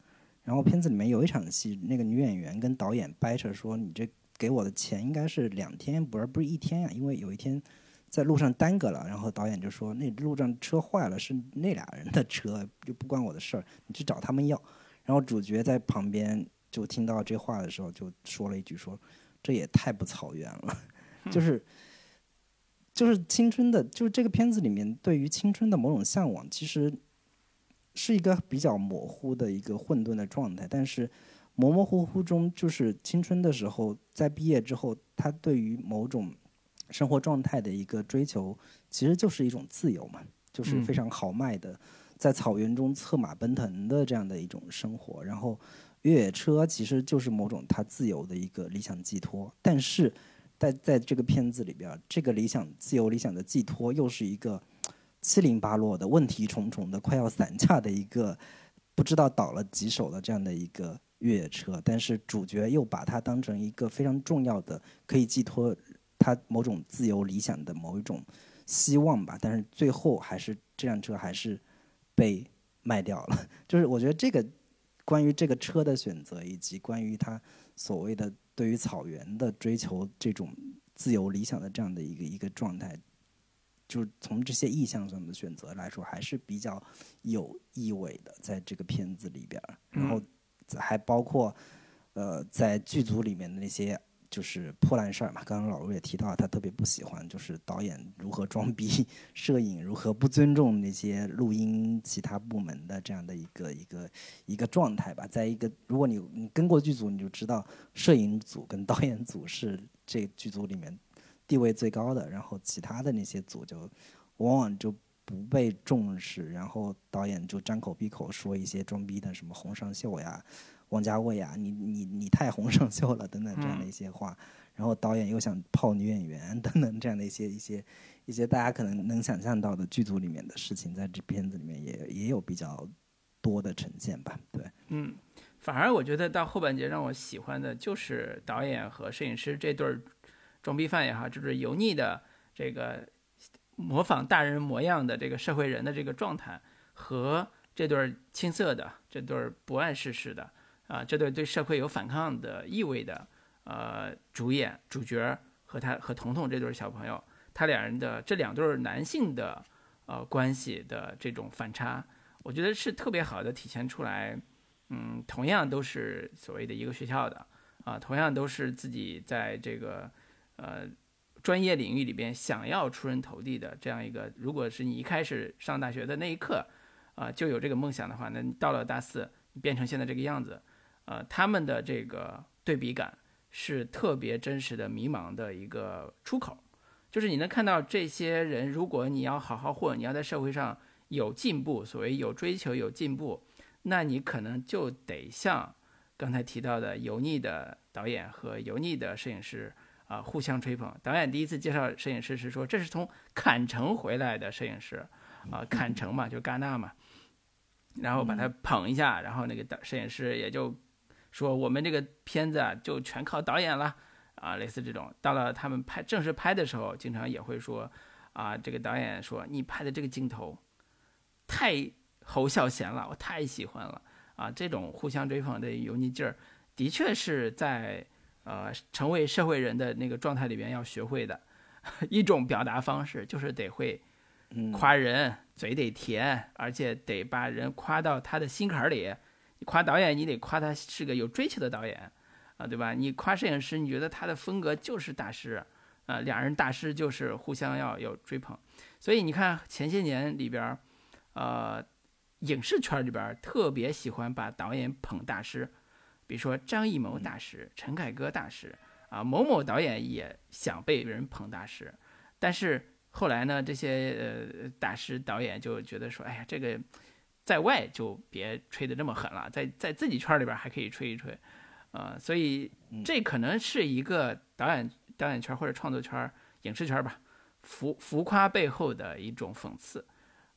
然后片子里面有一场戏，那个女演员跟导演掰扯说：“你这给我的钱应该是两天，不是不是一天呀？因为有一天在路上耽搁了。”然后导演就说：“那路上车坏了，是那俩人的车，就不关我的事儿，你去找他们要。”然后主角在旁边就听到这话的时候，就说了一句说：“这也太不草原了。”就是就是青春的，就是这个片子里面对于青春的某种向往，其实是一个比较模糊的一个混沌的状态。但是模模糊糊中，就是青春的时候，在毕业之后，他对于某种生活状态的一个追求，其实就是一种自由嘛，就是非常豪迈的，在草原中策马奔腾的这样的一种生活。然后越野车其实就是某种他自由的一个理想寄托，但是。在在这个片子里边，这个理想、自由理想的寄托，又是一个七零八落的问题重重的、快要散架的一个不知道倒了几手的这样的一个越野车。但是主角又把它当成一个非常重要的，可以寄托他某种自由理想的某一种希望吧。但是最后还是这辆车还是被卖掉了。就是我觉得这个关于这个车的选择，以及关于他所谓的。对于草原的追求，这种自由理想的这样的一个一个状态，就是从这些意象上的选择来说，还是比较有意味的，在这个片子里边然后还包括呃，在剧组里面的那些。就是破烂事儿嘛，刚刚老卢也提到，他特别不喜欢，就是导演如何装逼，摄影如何不尊重那些录音其他部门的这样的一个一个一个状态吧。在一个，如果你你跟过剧组，你就知道，摄影组跟导演组是这剧组里面地位最高的，然后其他的那些组就往往就不被重视，然后导演就张口闭口说一些装逼的，什么洪尚秀呀。王家卫呀，你你你太洪尚秀了等等这样的一些话，然后导演又想泡女演员等等这样的一些一些一些大家可能能想象到的剧组里面的事情，在这片子里面也也有比较多的呈现吧。对，嗯，反而我觉得到后半截让我喜欢的就是导演和摄影师这对装逼犯也好，就是油腻的这个模仿大人模样的这个社会人的这个状态，和这对青涩的这对不谙世事的。啊，这对对社会有反抗的意味的，呃，主演主角和他和彤彤这对小朋友，他两人的这两对男性的呃关系的这种反差，我觉得是特别好的体现出来。嗯，同样都是所谓的一个学校的，啊，同样都是自己在这个呃专业领域里边想要出人头地的这样一个。如果是你一开始上大学的那一刻，啊，就有这个梦想的话，那你到了大四，变成现在这个样子。呃，他们的这个对比感是特别真实的迷茫的一个出口，就是你能看到这些人，如果你要好好混，你要在社会上有进步，所谓有追求有进步，那你可能就得像刚才提到的油腻的导演和油腻的摄影师啊互相吹捧。导演第一次介绍摄影师是说这是从坎城回来的摄影师，啊，坎城嘛就戛纳嘛，然后把他捧一下，然后那个导摄影师也就。说我们这个片子啊，就全靠导演了，啊，类似这种。到了他们拍正式拍的时候，经常也会说，啊，这个导演说你拍的这个镜头，太侯孝贤了，我太喜欢了，啊，这种互相追捧的油腻劲儿，的确是在呃成为社会人的那个状态里边要学会的 一种表达方式，就是得会夸人，嘴得甜，而且得把人夸到他的心坎里。你夸导演，你得夸他是个有追求的导演，啊，对吧？你夸摄影师，你觉得他的风格就是大师，啊，两人大师就是互相要有追捧。所以你看前些年里边，呃，影视圈里边特别喜欢把导演捧大师，比如说张艺谋大师、陈凯歌大师，啊，某某导演也想被人捧大师，但是后来呢，这些呃大师导演就觉得说，哎呀，这个。在外就别吹得这么狠了，在在自己圈里边还可以吹一吹，呃，所以这可能是一个导演导演圈或者创作圈、影视圈吧，浮浮夸背后的一种讽刺，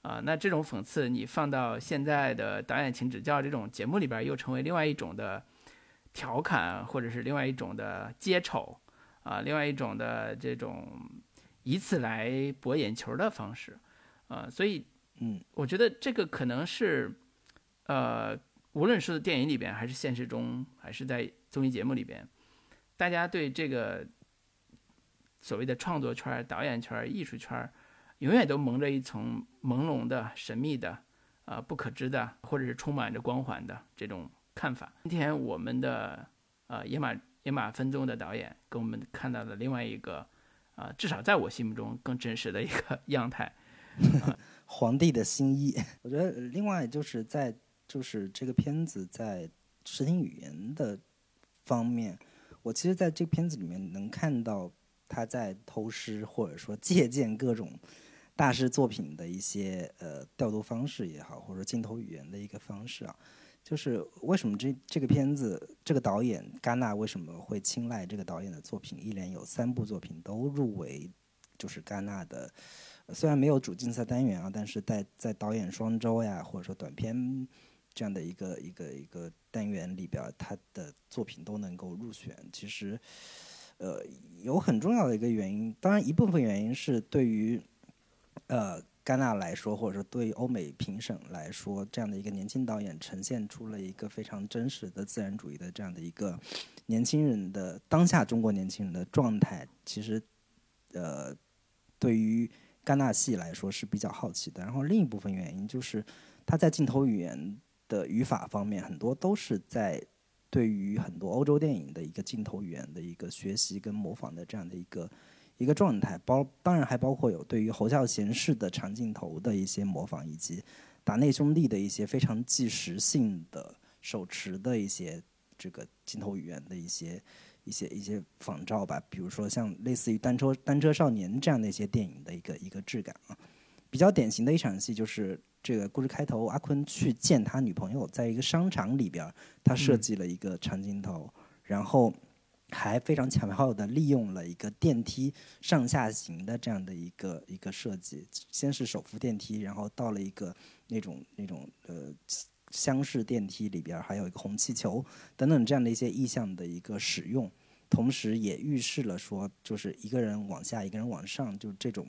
啊，那这种讽刺你放到现在的导演请指教这种节目里边，又成为另外一种的调侃，或者是另外一种的接丑，啊，另外一种的这种以此来博眼球的方式，啊，所以。嗯，我觉得这个可能是，呃，无论是电影里边，还是现实中，还是在综艺节目里边，大家对这个所谓的创作圈、导演圈、艺术圈，永远都蒙着一层朦胧的、神秘的、啊不可知的，或者是充满着光环的这种看法。今天我们的呃野马野马分鬃的导演跟我们看到了另外一个啊，至少在我心目中更真实的一个 样态。皇帝的新衣，我觉得另外就是在就是这个片子在视听语言的方面，我其实在这个片子里面能看到他在偷师或者说借鉴各种大师作品的一些呃调度方式也好，或者说镜头语言的一个方式啊。就是为什么这这个片子这个导演戛纳为什么会青睐这个导演的作品？一连有三部作品都入围，就是戛纳的。虽然没有主竞赛单元啊，但是在在导演双周呀，或者说短片这样的一个一个一个单元里边，他的作品都能够入选。其实，呃，有很重要的一个原因，当然一部分原因是对于呃戛纳来说，或者说对于欧美评审来说，这样的一个年轻导演呈现出了一个非常真实的自然主义的这样的一个年轻人的当下中国年轻人的状态。其实，呃，对于戛纳系来说是比较好奇的，然后另一部分原因就是，他在镜头语言的语法方面，很多都是在对于很多欧洲电影的一个镜头语言的一个学习跟模仿的这样的一个一个状态，包当然还包括有对于侯孝贤式的长镜头的一些模仿，以及达内兄弟的一些非常纪实性的手持的一些这个镜头语言的一些。一些一些仿照吧，比如说像类似于《单车单车少年》这样的一些电影的一个一个质感啊。比较典型的一场戏就是这个故事开头，阿坤去见他女朋友，在一个商场里边，他设计了一个长镜头，然后还非常巧妙的利用了一个电梯上下行的这样的一个一个设计。先是手扶电梯，然后到了一个那种那种呃。厢式电梯里边还有一个红气球等等这样的一些意象的一个使用，同时也预示了说，就是一个人往下，一个人往上，就这种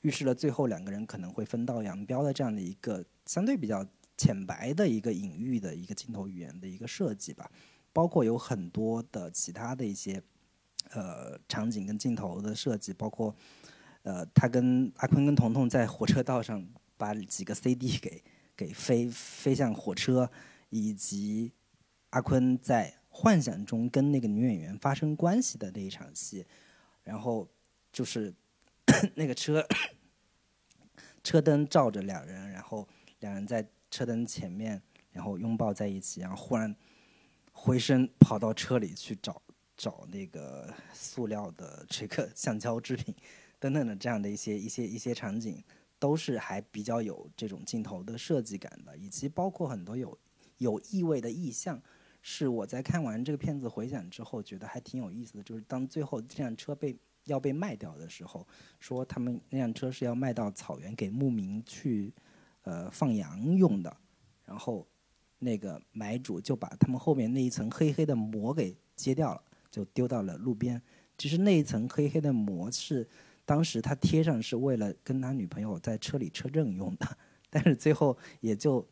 预示了最后两个人可能会分道扬镳的这样的一个相对比较浅白的一个隐喻的一个镜头语言的一个设计吧。包括有很多的其他的一些呃场景跟镜头的设计，包括呃他跟阿坤跟彤彤在火车道上把几个 CD 给。给飞飞向火车，以及阿坤在幻想中跟那个女演员发生关系的那一场戏，然后就是 那个车 车灯照着两人，然后两人在车灯前面，然后拥抱在一起，然后忽然回身跑到车里去找找那个塑料的这个 橡胶制品等等的这样的一些一些一些场景。都是还比较有这种镜头的设计感的，以及包括很多有有意味的意象，是我在看完这个片子回想之后觉得还挺有意思的。就是当最后这辆车被要被卖掉的时候，说他们那辆车是要卖到草原给牧民去呃放羊用的，然后那个买主就把他们后面那一层黑黑的膜给揭掉了，就丢到了路边。其实那一层黑黑的膜是。当时他贴上是为了跟他女朋友在车里车震用的，但是最后也就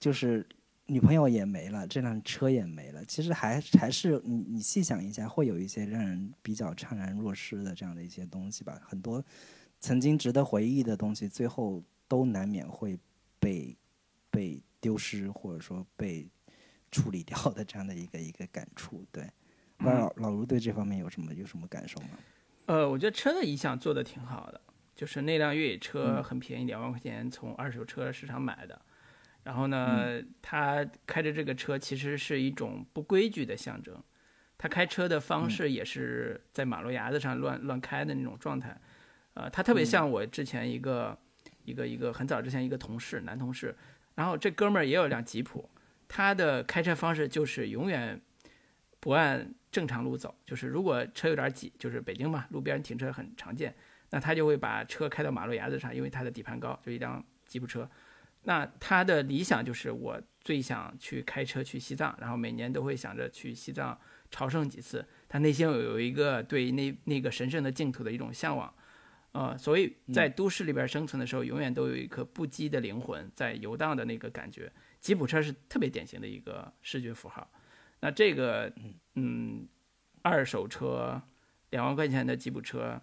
就是女朋友也没了，这辆车也没了。其实还还是你你细想一下，会有一些让人比较怅然若失的这样的一些东西吧。很多曾经值得回忆的东西，最后都难免会被被丢失，或者说被处理掉的这样的一个一个感触。对，不知道老卢对这方面有什么有什么感受吗？呃，我觉得车的意向做的挺好的，就是那辆越野车很便宜，两万块钱从二手车市场买的。然后呢，他开着这个车其实是一种不规矩的象征，他开车的方式也是在马路牙子上乱乱开的那种状态。呃，他特别像我之前一个一个一个很早之前一个同事，男同事。然后这哥们儿也有辆吉普，他的开车方式就是永远不按。正常路走，就是如果车有点挤，就是北京嘛，路边停车很常见，那他就会把车开到马路牙子上，因为他的底盘高，就一辆吉普车。那他的理想就是我最想去开车去西藏，然后每年都会想着去西藏朝圣几次。他内心有有一个对那那个神圣的净土的一种向往，呃，所以在都市里边生存的时候，永远都有一颗不羁的灵魂在游荡的那个感觉。吉普车是特别典型的一个视觉符号。那这个，嗯，二手车两万块钱的吉普车，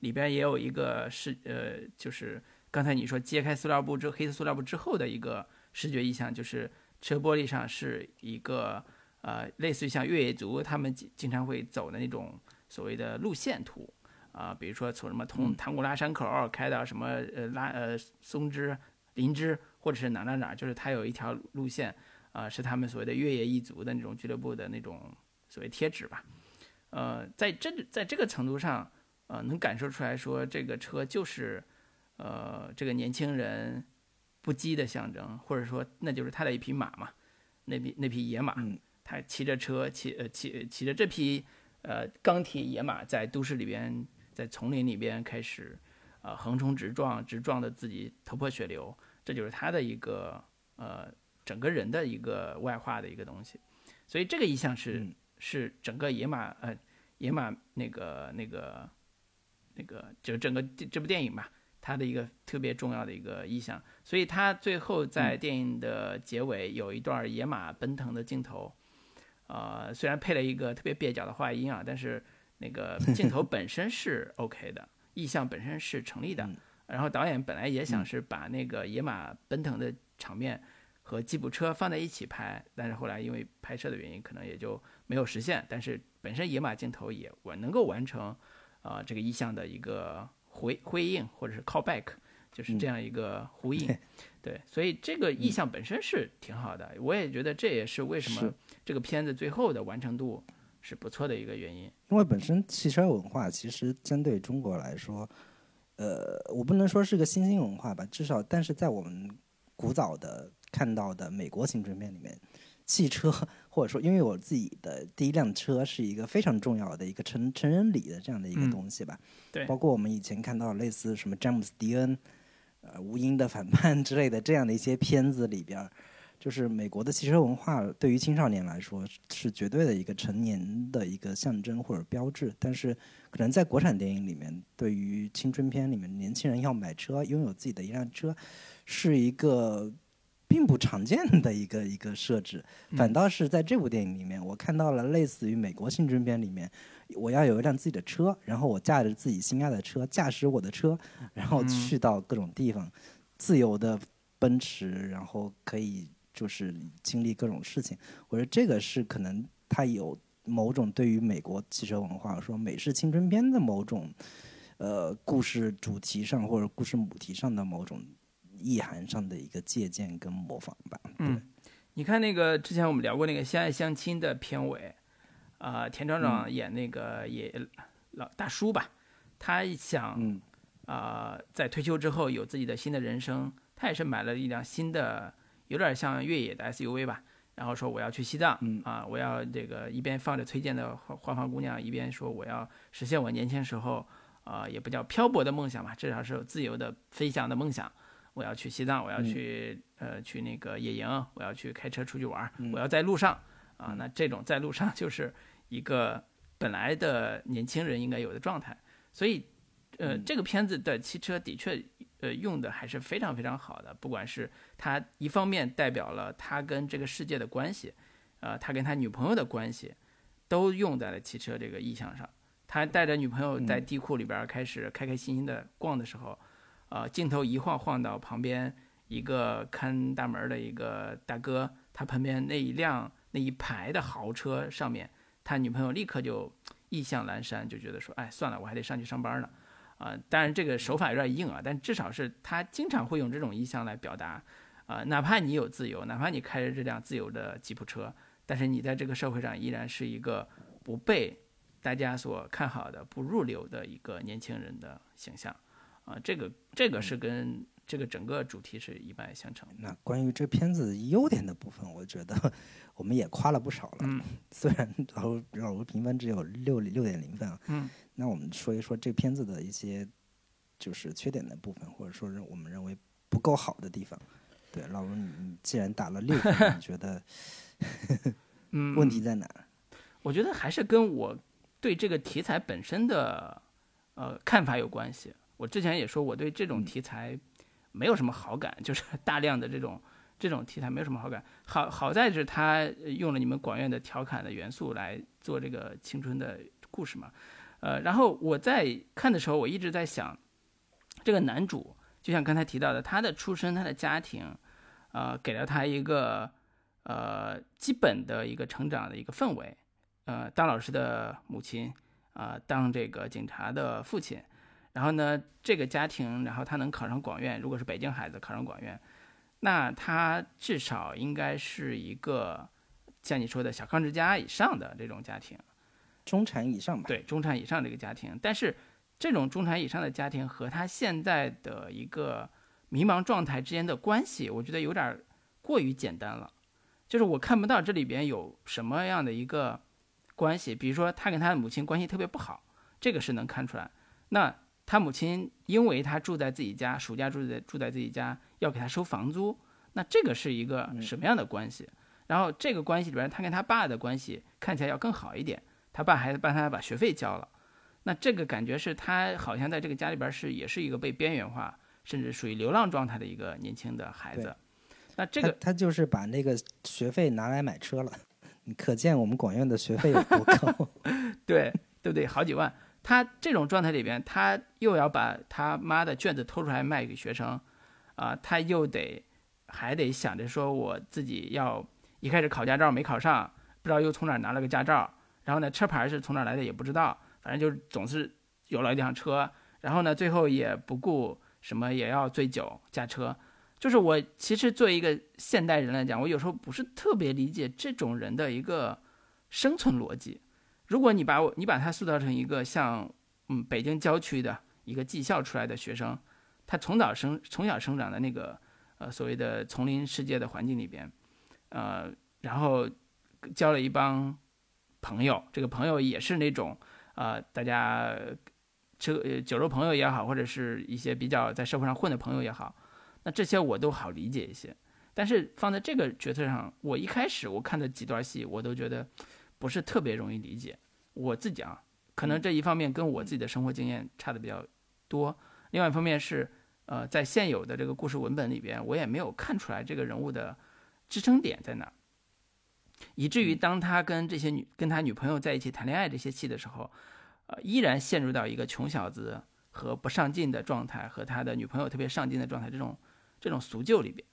里边也有一个视，呃，就是刚才你说揭开塑料布之黑色塑料布之后的一个视觉意象，就是车玻璃上是一个呃，类似于像越野族他们经经常会走的那种所谓的路线图啊，比如说从什么从唐古拉山口开到什么呃拉呃松枝林芝，或者是哪哪哪，就是它有一条路线啊，是他们所谓的越野一族的那种俱乐部的那种所谓贴纸吧。呃，在这在这个程度上，呃，能感受出来说这个车就是呃这个年轻人。不羁的象征，或者说那就是他的一匹马嘛，那匹那匹野马，他骑着车骑呃骑骑着这匹呃钢铁野马在都市里边，在丛林里边开始呃横冲直撞，直撞的自己头破血流，这就是他的一个呃整个人的一个外化的一个东西，所以这个意象是是整个野马呃野马那个那个那个就整个这部电影吧。它的一个特别重要的一个意象，所以他最后在电影的结尾有一段野马奔腾的镜头，呃，虽然配了一个特别蹩脚的话音啊，但是那个镜头本身是 OK 的，意象本身是成立的。然后导演本来也想是把那个野马奔腾的场面和吉普车放在一起拍，但是后来因为拍摄的原因，可能也就没有实现。但是本身野马镜头也完能够完成，啊，这个意象的一个。回回应或者是 call back，就是这样一个呼应，对，所以这个意象本身是挺好的，我也觉得这也是为什么这个片子最后的完成度是不错的一个原因。因为本身汽车文化其实针对中国来说，呃，我不能说是个新兴文化吧，至少但是在我们古早的看到的美国青春片里面。汽车，或者说，因为我自己的第一辆车是一个非常重要的一个成成人礼的这样的一个东西吧。对。包括我们以前看到类似什么詹姆斯迪恩，呃，无音的反叛之类的这样的一些片子里边，就是美国的汽车文化对于青少年来说是绝对的一个成年的一个象征或者标志。但是，可能在国产电影里面，对于青春片里面年轻人要买车、拥有自己的一辆车，是一个。并不常见的一个一个设置，反倒是在这部电影里面，我看到了类似于美国青春片里面，我要有一辆自己的车，然后我驾着自己心爱的车，驾驶我的车，然后去到各种地方，自由的奔驰，然后可以就是经历各种事情。我觉得这个是可能他有某种对于美国汽车文化说美式青春片的某种呃故事主题上或者故事母题上的某种。意涵上的一个借鉴跟模仿吧。嗯，你看那个之前我们聊过那个《相爱相亲》的片尾，啊，田壮壮演那个也老大叔吧，他想啊，在退休之后有自己的新的人生，他也是买了一辆新的，有点像越野的 SUV 吧，然后说我要去西藏，啊，我要这个一边放着崔健的《花花姑娘》，一边说我要实现我年轻时候啊，也不叫漂泊的梦想吧，至少是有自由的飞翔的梦想。我要去西藏，我要去呃去那个野营，我要去开车出去玩，我要在路上啊。那这种在路上 就是一个本来的年轻人应该有的状态。所以，呃，这个片子的汽车的确呃用的还是非常非常好的。不管是他一方面代表了他跟这个世界的关系，呃，他跟他女朋友的关系，都用在了汽车这个意象上。他带着女朋友在地库里边开始开开心心的逛的时候。啊，镜头一晃晃到旁边一个看大门的一个大哥，他旁边那一辆那一排的豪车上面，他女朋友立刻就意象阑珊，就觉得说，哎，算了，我还得上去上班呢。啊，当然这个手法有点硬啊，但至少是他经常会用这种意象来表达，啊，哪怕你有自由，哪怕你开着这辆自由的吉普车，但是你在这个社会上依然是一个不被大家所看好的、不入流的一个年轻人的形象。啊，这个这个是跟这个整个主题是一脉相承。那关于这片子优点的部分，我觉得 我们也夸了不少了。嗯，虽然老老卢评分只有六六点零分啊。嗯。那我们说一说这片子的一些就是缺点的部分，或者说是我们认为不够好的地方。对，老卢，你既然打了六分，你觉得 嗯问题在哪？我觉得还是跟我对这个题材本身的呃看法有关系。我之前也说，我对这种题材没有什么好感，就是 大量的这种这种题材没有什么好感。好好在是他用了你们广院的调侃的元素来做这个青春的故事嘛。呃，然后我在看的时候，我一直在想，这个男主就像刚才提到的，他的出身、他的家庭，呃，给了他一个呃基本的一个成长的一个氛围，呃，当老师的母亲啊，当这个警察的父亲，然后呢，这个家庭，然后他能考上广院，如果是北京孩子考上广院，那他至少应该是一个像你说的小康之家以上的这种家庭，中产以上吧？对，中产以上这个家庭，但是这种中产以上的家庭和他现在的一个迷茫状态之间的关系，我觉得有点过于简单了。就是我看不到这里边有什么样的一个关系，比如说他跟他的母亲关系特别不好，这个是能看出来。那他母亲因为他住在自己家，暑假住在住在自己家，要给他收房租，那这个是一个什么样的关系？然后这个关系里边，他跟他爸的关系看起来要更好一点，他爸还帮他把学费交了，那这个感觉是他好像在这个家里边是也是一个被边缘化，甚至属于流浪状态的一个年轻的孩子。那这个他就是把那个学费拿来买车了，你可见我们广院的学费有多高？对对不对？好几万。他这种状态里边，他又要把他妈的卷子偷出来卖给学生，啊，他又得还得想着说我自己要一开始考驾照没考上，不知道又从哪拿了个驾照，然后呢车牌是从哪来的也不知道，反正就是总是有了一辆车，然后呢最后也不顾什么也要醉酒驾车。就是我其实作为一个现代人来讲，我有时候不是特别理解这种人的一个生存逻辑。如果你把我你把他塑造成一个像嗯北京郊区的一个技校出来的学生，他从早生从小生长的那个呃所谓的丛林世界的环境里边，呃，然后交了一帮朋友，这个朋友也是那种呃大家吃酒肉朋友也好，或者是一些比较在社会上混的朋友也好。那这些我都好理解一些，但是放在这个角色上，我一开始我看的几段戏，我都觉得不是特别容易理解。我自己啊，可能这一方面跟我自己的生活经验差的比较多，另外一方面是，呃，在现有的这个故事文本里边，我也没有看出来这个人物的支撑点在哪，以至于当他跟这些女跟他女朋友在一起谈恋爱这些戏的时候，呃，依然陷入到一个穷小子和不上进的状态，和他的女朋友特别上进的状态这种。这种俗旧里边，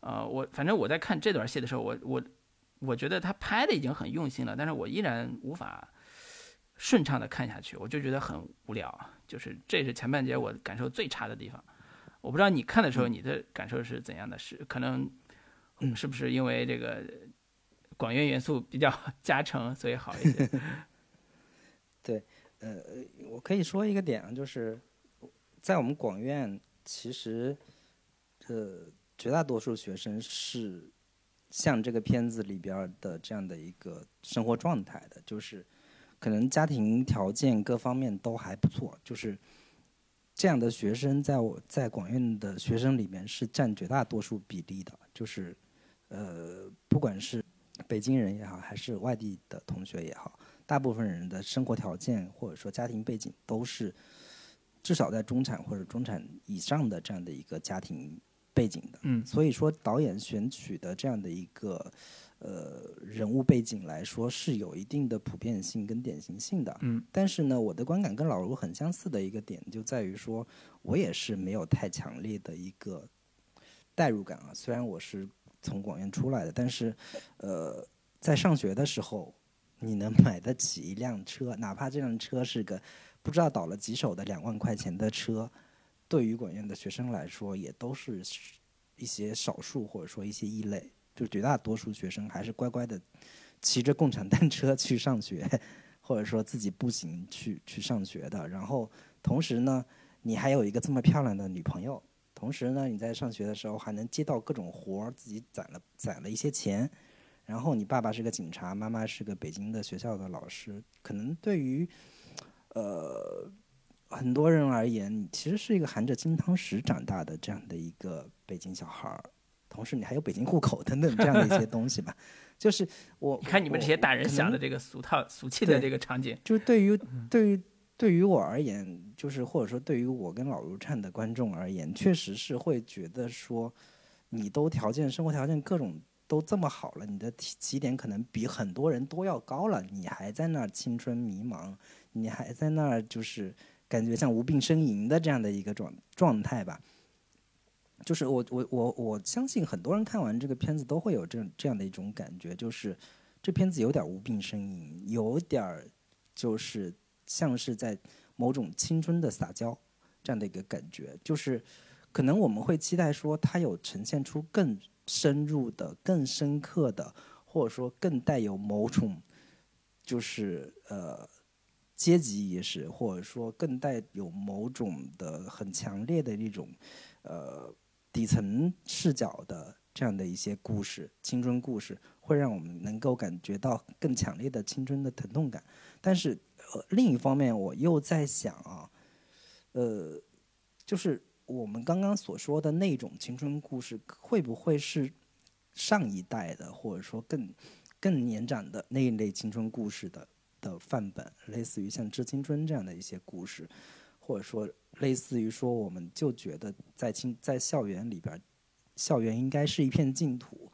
呃，我反正我在看这段戏的时候，我我我觉得他拍的已经很用心了，但是我依然无法顺畅的看下去，我就觉得很无聊，就是这是前半节我感受最差的地方。我不知道你看的时候你的感受是怎样的？是可能是不是因为这个广院元素比较 加成，所以好一些？对，呃，我可以说一个点啊，就是在我们广院其实。呃，绝大多数学生是像这个片子里边的这样的一个生活状态的，就是可能家庭条件各方面都还不错，就是这样的学生在我在广院的学生里面是占绝大多数比例的，就是呃，不管是北京人也好，还是外地的同学也好，大部分人的生活条件或者说家庭背景都是至少在中产或者中产以上的这样的一个家庭。背景的，嗯，所以说导演选取的这样的一个呃人物背景来说是有一定的普遍性跟典型性的，嗯，但是呢，我的观感跟老卢很相似的一个点就在于说，我也是没有太强烈的一个代入感啊。虽然我是从广院出来的，但是呃，在上学的时候，你能买得起一辆车，哪怕这辆车是个不知道倒了几手的两万块钱的车。对于广院的学生来说，也都是一些少数或者说一些异类，就绝大多数学生还是乖乖的骑着共享单车去上学，或者说自己步行去去上学的。然后同时呢，你还有一个这么漂亮的女朋友，同时呢，你在上学的时候还能接到各种活儿，自己攒了攒了一些钱。然后你爸爸是个警察，妈妈是个北京的学校的老师，可能对于呃。很多人而言，你其实是一个含着金汤匙长大的这样的一个北京小孩儿，同时你还有北京户口等等这样的一些东西吧。就是我，你看你们这些大人想的这个俗套俗气的这个场景，就是对于对于对于我而言，就是或者说对于我跟老卢灿的观众而言，确实是会觉得说，你都条件生活条件各种都这么好了，你的起起点可能比很多人都要高了，你还在那儿青春迷茫，你还在那儿就是。感觉像无病呻吟的这样的一个状状态吧，就是我我我我相信很多人看完这个片子都会有这这样的一种感觉，就是这片子有点无病呻吟，有点就是像是在某种青春的撒娇这样的一个感觉，就是可能我们会期待说它有呈现出更深入的、更深刻的，或者说更带有某种就是呃阶级意识，或者说更带有某种的很强烈的一种呃。底层视角的这样的一些故事，青春故事，会让我们能够感觉到更强烈的青春的疼痛感。但是，呃，另一方面，我又在想啊，呃，就是我们刚刚所说的那种青春故事，会不会是上一代的，或者说更更年长的那一类青春故事的的范本，类似于像《致青春》这样的一些故事，或者说？类似于说，我们就觉得在青在校园里边，校园应该是一片净土，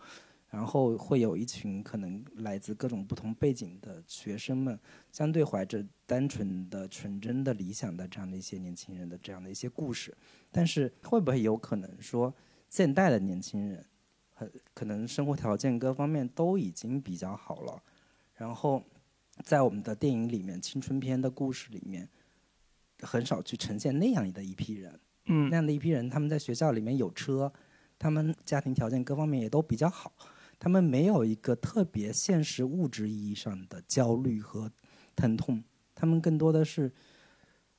然后会有一群可能来自各种不同背景的学生们，相对怀着单纯的、纯真的理想的这样的一些年轻人的这样的一些故事。但是会不会有可能说，现代的年轻人，很可能生活条件各方面都已经比较好了，然后在我们的电影里面，青春片的故事里面。很少去呈现那样的一批人，嗯，那样的一批人，他们在学校里面有车，他们家庭条件各方面也都比较好，他们没有一个特别现实物质意义上的焦虑和疼痛，他们更多的是，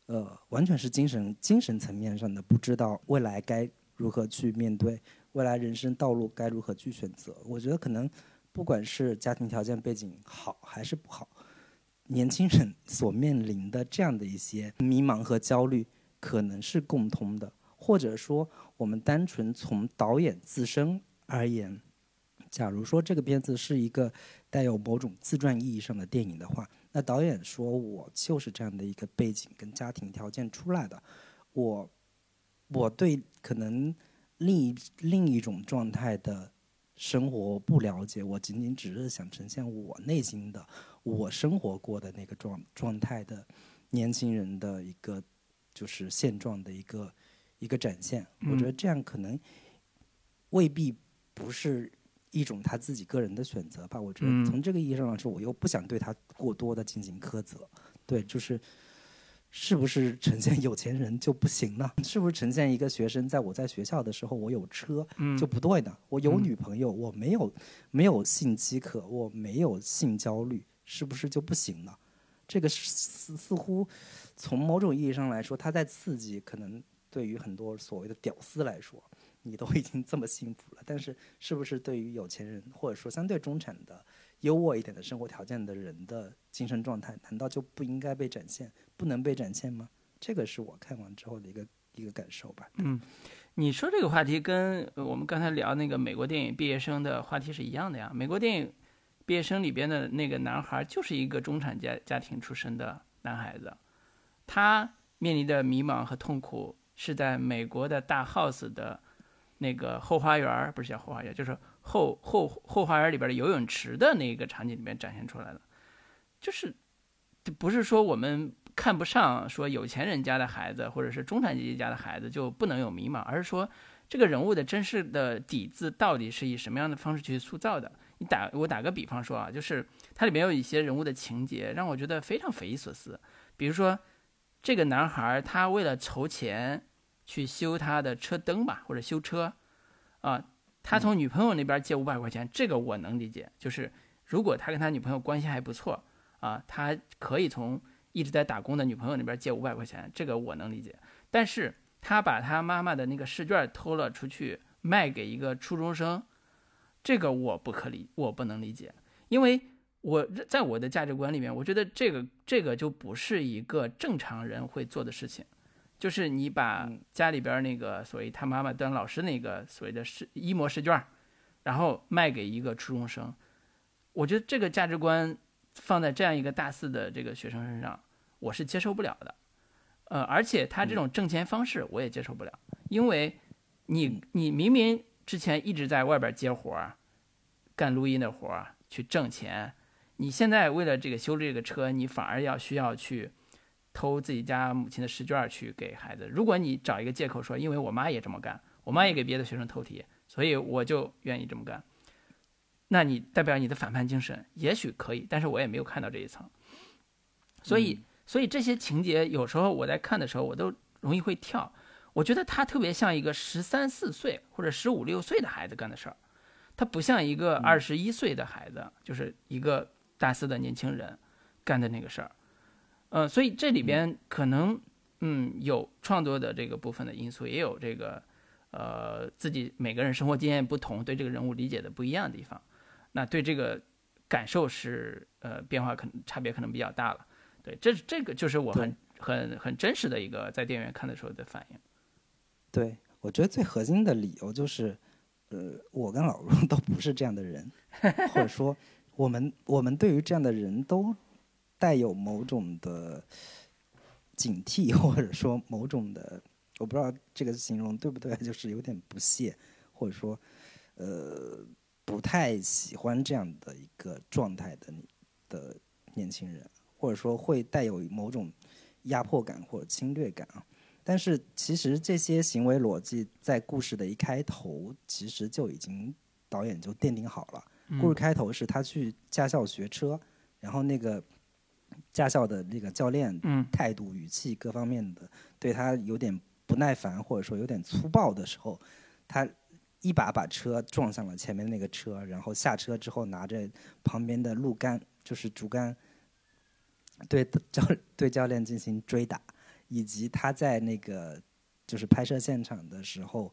呃，完全是精神精神层面上的，不知道未来该如何去面对，未来人生道路该如何去选择。我觉得可能不管是家庭条件背景好还是不好。年轻人所面临的这样的一些迷茫和焦虑，可能是共通的，或者说，我们单纯从导演自身而言，假如说这个片子是一个带有某种自传意义上的电影的话，那导演说我就是这样的一个背景跟家庭条件出来的，我，我对可能另一另一种状态的生活不了解，我仅仅只是想呈现我内心的。我生活过的那个状状态的年轻人的一个就是现状的一个一个展现，我觉得这样可能未必不是一种他自己个人的选择吧。我觉得从这个意义上来说，我又不想对他过多的进行苛责。对，就是是不是呈现有钱人就不行呢？是不是呈现一个学生在我在学校的时候我有车就不对呢？我有女朋友，我没有没有性饥渴，我没有性焦虑。是不是就不行呢？这个似似乎从某种意义上来说，他在刺激。可能对于很多所谓的屌丝来说，你都已经这么幸福了。但是，是不是对于有钱人或者说相对中产的优渥一点的生活条件的人的精神状态，难道就不应该被展现，不能被展现吗？这个是我看完之后的一个一个感受吧。嗯，你说这个话题跟我们刚才聊那个美国电影毕业生的话题是一样的呀。美国电影。毕业生里边的那个男孩就是一个中产家家庭出身的男孩子，他面临的迷茫和痛苦是在美国的大 house 的那个后花园，不是叫后花园，就是后后后花园里边的游泳池的那个场景里面展现出来的。就是，不是说我们看不上说有钱人家的孩子或者是中产阶级家的孩子就不能有迷茫，而是说这个人物的真实的底子到底是以什么样的方式去塑造的。你打我打个比方说啊，就是它里面有一些人物的情节让我觉得非常匪夷所思。比如说，这个男孩他为了筹钱去修他的车灯吧，或者修车，啊，他从女朋友那边借五百块钱，这个我能理解。就是如果他跟他女朋友关系还不错啊，他可以从一直在打工的女朋友那边借五百块钱，这个我能理解。但是他把他妈妈的那个试卷偷了出去卖给一个初中生。这个我不可理，我不能理解，因为我在我的价值观里面，我觉得这个这个就不是一个正常人会做的事情，就是你把家里边那个所谓他妈妈当老师那个所谓的试一模试卷，然后卖给一个初中生，我觉得这个价值观放在这样一个大四的这个学生身上，我是接受不了的，呃，而且他这种挣钱方式我也接受不了，因为你你明明。之前一直在外边接活儿，干录音的活儿去挣钱。你现在为了这个修这个车，你反而要需要去偷自己家母亲的试卷去给孩子。如果你找一个借口说，因为我妈也这么干，我妈也给别的学生偷题，所以我就愿意这么干。那你代表你的反叛精神，也许可以，但是我也没有看到这一层。所以，所以这些情节有时候我在看的时候，我都容易会跳。我觉得他特别像一个十三四岁或者十五六岁的孩子干的事儿，他不像一个二十一岁的孩子，就是一个大四的年轻人干的那个事儿。呃，所以这里边可能，嗯，有创作的这个部分的因素，也有这个，呃，自己每个人生活经验不同，对这个人物理解的不一样的地方，那对这个感受是，呃，变化可能差别可能比较大了。对，这这个就是我很很很真实的一个在电影院看的时候的反应。对，我觉得最核心的理由就是，呃，我跟老陆 都不是这样的人，或者说，我们我们对于这样的人都。带有某种的警惕，或者说某种的，我不知道这个形容对不对，就是有点不屑，或者说，呃，不太喜欢这样的一个状态的的年轻人，或者说会带有某种压迫感或者侵略感啊。但是其实这些行为逻辑在故事的一开头，其实就已经导演就奠定好了。故事开头是他去驾校学车，然后那个。驾校的那个教练，态度、语气各方面的，对他有点不耐烦，或者说有点粗暴的时候，他一把把车撞向了前面那个车，然后下车之后拿着旁边的路杆，就是竹竿，对教 对教练进行追打，以及他在那个就是拍摄现场的时候，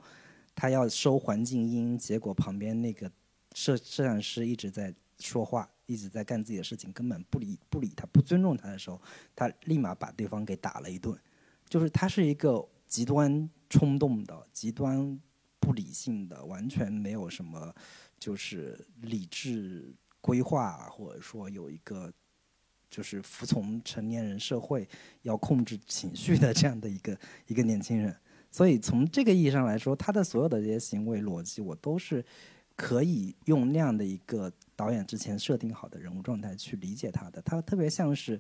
他要收环境音，结果旁边那个摄摄像师一直在说话。一直在干自己的事情，根本不理不理他，不尊重他的时候，他立马把对方给打了一顿。就是他是一个极端冲动的、极端不理性的，完全没有什么就是理智规划，或者说有一个就是服从成年人社会要控制情绪的这样的一个 一个年轻人。所以从这个意义上来说，他的所有的这些行为逻辑，我都是可以用那样的一个。导演之前设定好的人物状态去理解他的，他特别像是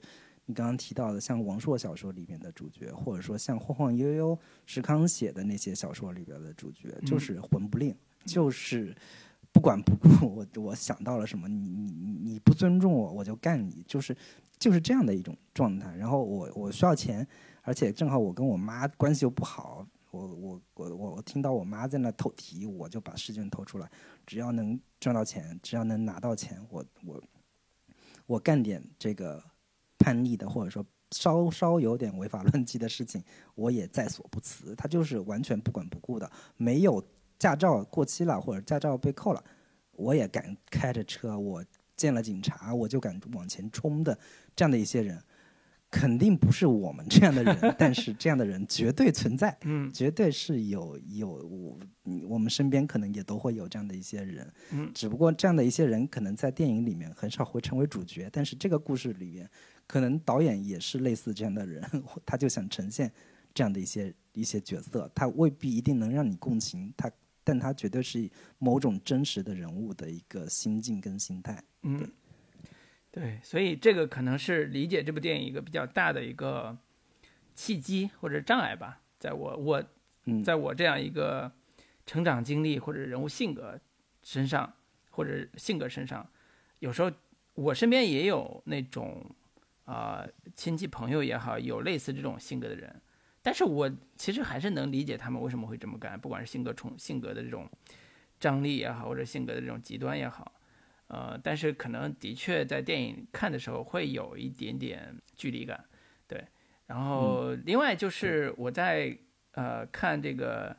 你刚刚提到的，像王朔小说里面的主角，或者说像晃晃悠悠石康写的那些小说里边的主角，就是魂不吝，就是不管不顾。我我想到了什么，你你你不尊重我，我就干你，就是就是这样的一种状态。然后我我需要钱，而且正好我跟我妈关系又不好。我我我我我听到我妈在那透题，我就把试卷偷出来。只要能赚到钱，只要能拿到钱，我我我干点这个叛逆的，或者说稍稍有点违法乱纪的事情，我也在所不辞。他就是完全不管不顾的，没有驾照过期了或者驾照被扣了，我也敢开着车，我见了警察我就敢往前冲的，这样的一些人。肯定不是我们这样的人，但是这样的人绝对存在，嗯，绝对是有有我，我们身边可能也都会有这样的一些人，嗯，只不过这样的一些人可能在电影里面很少会成为主角，但是这个故事里面，可能导演也是类似这样的人，他就想呈现这样的一些一些角色，他未必一定能让你共情，他，但他绝对是某种真实的人物的一个心境跟心态，嗯。对，所以这个可能是理解这部电影一个比较大的一个契机或者障碍吧。在我我，在我这样一个成长经历或者人物性格身上，或者性格身上，有时候我身边也有那种啊亲戚朋友也好，有类似这种性格的人，但是我其实还是能理解他们为什么会这么干，不管是性格冲性格的这种张力也好，或者性格的这种极端也好。呃，但是可能的确在电影看的时候会有一点点距离感，对。然后另外就是我在呃看这个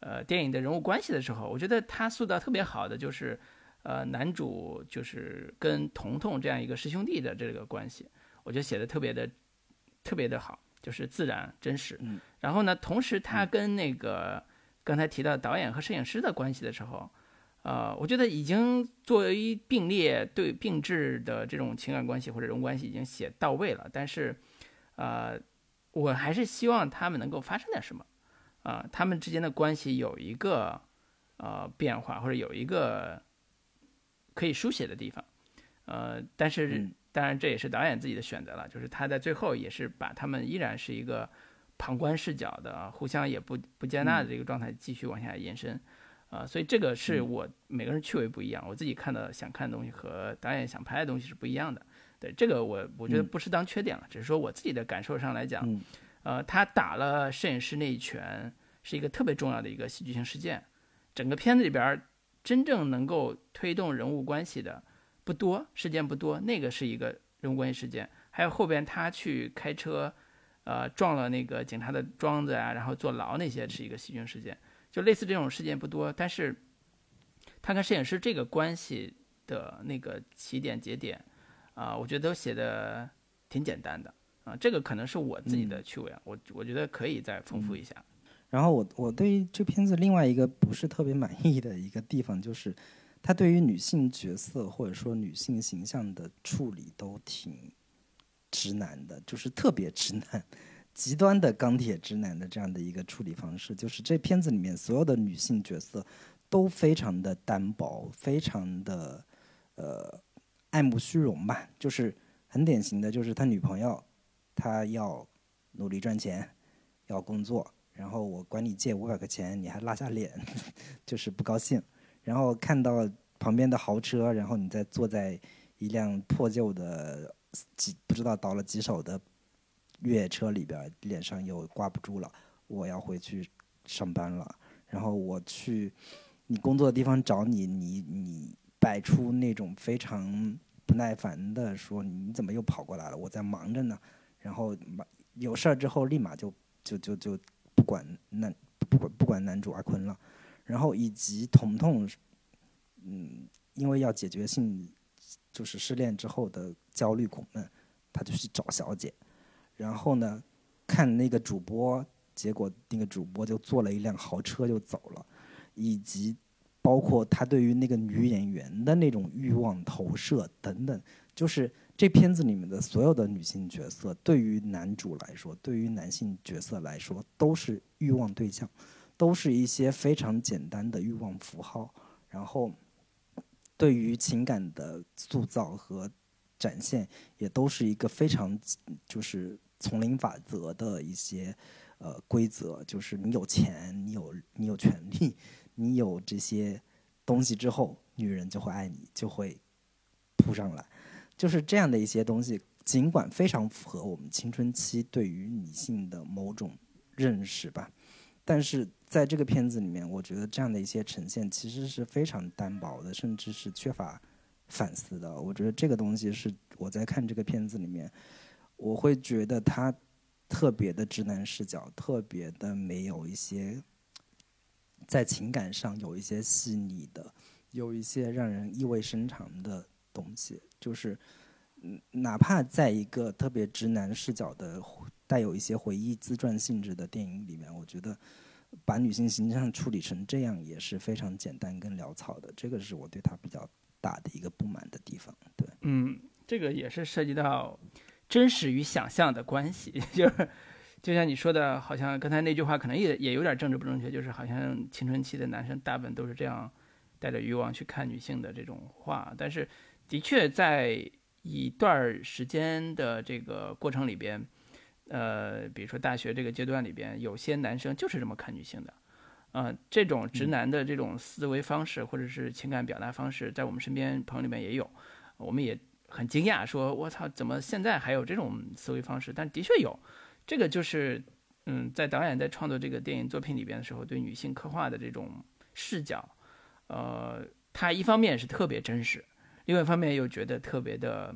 呃电影的人物关系的时候，我觉得他塑造特别好的就是呃男主就是跟彤彤这样一个师兄弟的这个关系，我觉得写的特别的特别的好，就是自然真实。然后呢，同时他跟那个刚才提到导演和摄影师的关系的时候。呃，我觉得已经作为并列对并置的这种情感关系或者人物关系已经写到位了，但是，呃，我还是希望他们能够发生点什么，啊，他们之间的关系有一个呃变化或者有一个可以书写的地方，呃，但是当然这也是导演自己的选择了，就是他在最后也是把他们依然是一个旁观视角的，互相也不不接纳的这个状态继续往下延伸，啊，所以这个是我每个人趣味不一样，我自己看的想看的东西和导演想拍的东西是不一样的。对这个我我觉得不是当缺点了，只是说我自己的感受上来讲，呃，他打了摄影师那一拳是一个特别重要的一个戏剧性事件，整个片子里边真正能够推动人物关系的不多，事件不多，那个是一个人物关系事件，还有后边他去开车。呃，撞了那个警察的桩子啊，然后坐牢那些是一个戏剧事件，就类似这种事件不多，但是他跟摄影师这个关系的那个起点节点，啊，我觉得都写的挺简单的啊，这个可能是我自己的趣味啊，我我觉得可以再丰富一下。然后我我对于这片子另外一个不是特别满意的一个地方，就是他对于女性角色或者说女性形象的处理都挺。直男的，就是特别直男，极端的钢铁直男的这样的一个处理方式，就是这片子里面所有的女性角色都非常的单薄，非常的呃爱慕虚荣吧，就是很典型的就是他女朋友，他要努力赚钱，要工作，然后我管你借五百块钱，你还拉下脸，就是不高兴，然后看到旁边的豪车，然后你再坐在一辆破旧的。几不知道倒了几手的越野车里边，脸上又挂不住了。我要回去上班了，然后我去你工作的地方找你，你你摆出那种非常不耐烦的说：“你怎么又跑过来了？我在忙着呢。”然后有事儿之后立马就就就就不管男不管不管男主阿坤了。然后以及彤彤，嗯，因为要解决性。就是失恋之后的焦虑苦闷，他就去找小姐，然后呢，看那个主播，结果那个主播就坐了一辆豪车就走了，以及包括他对于那个女演员的那种欲望投射等等，就是这片子里面的所有的女性角色，对于男主来说，对于男性角色来说，都是欲望对象，都是一些非常简单的欲望符号，然后。对于情感的塑造和展现，也都是一个非常就是丛林法则的一些呃规则，就是你有钱，你有你有权利，你有这些东西之后，女人就会爱你，就会扑上来，就是这样的一些东西。尽管非常符合我们青春期对于女性的某种认识吧。但是在这个片子里面，我觉得这样的一些呈现其实是非常单薄的，甚至是缺乏反思的。我觉得这个东西是我在看这个片子里面，我会觉得他特别的直男视角，特别的没有一些在情感上有一些细腻的，有一些让人意味深长的东西。就是，哪怕在一个特别直男视角的。带有一些回忆自传性质的电影里面，我觉得把女性形象处理成这样也是非常简单跟潦草的，这个是我对他比较大的一个不满的地方。对，嗯，这个也是涉及到真实与想象的关系，就是就像你说的，好像刚才那句话可能也也有点政治不正确，就是好像青春期的男生大部分都是这样带着欲望去看女性的这种话，但是的确在一段时间的这个过程里边。呃，比如说大学这个阶段里边，有些男生就是这么看女性的，啊，这种直男的这种思维方式或者是情感表达方式，在我们身边朋友里面也有，我们也很惊讶，说我操，怎么现在还有这种思维方式？但的确有，这个就是，嗯，在导演在创作这个电影作品里边的时候，对女性刻画的这种视角，呃，他一方面是特别真实，另外一方面又觉得特别的。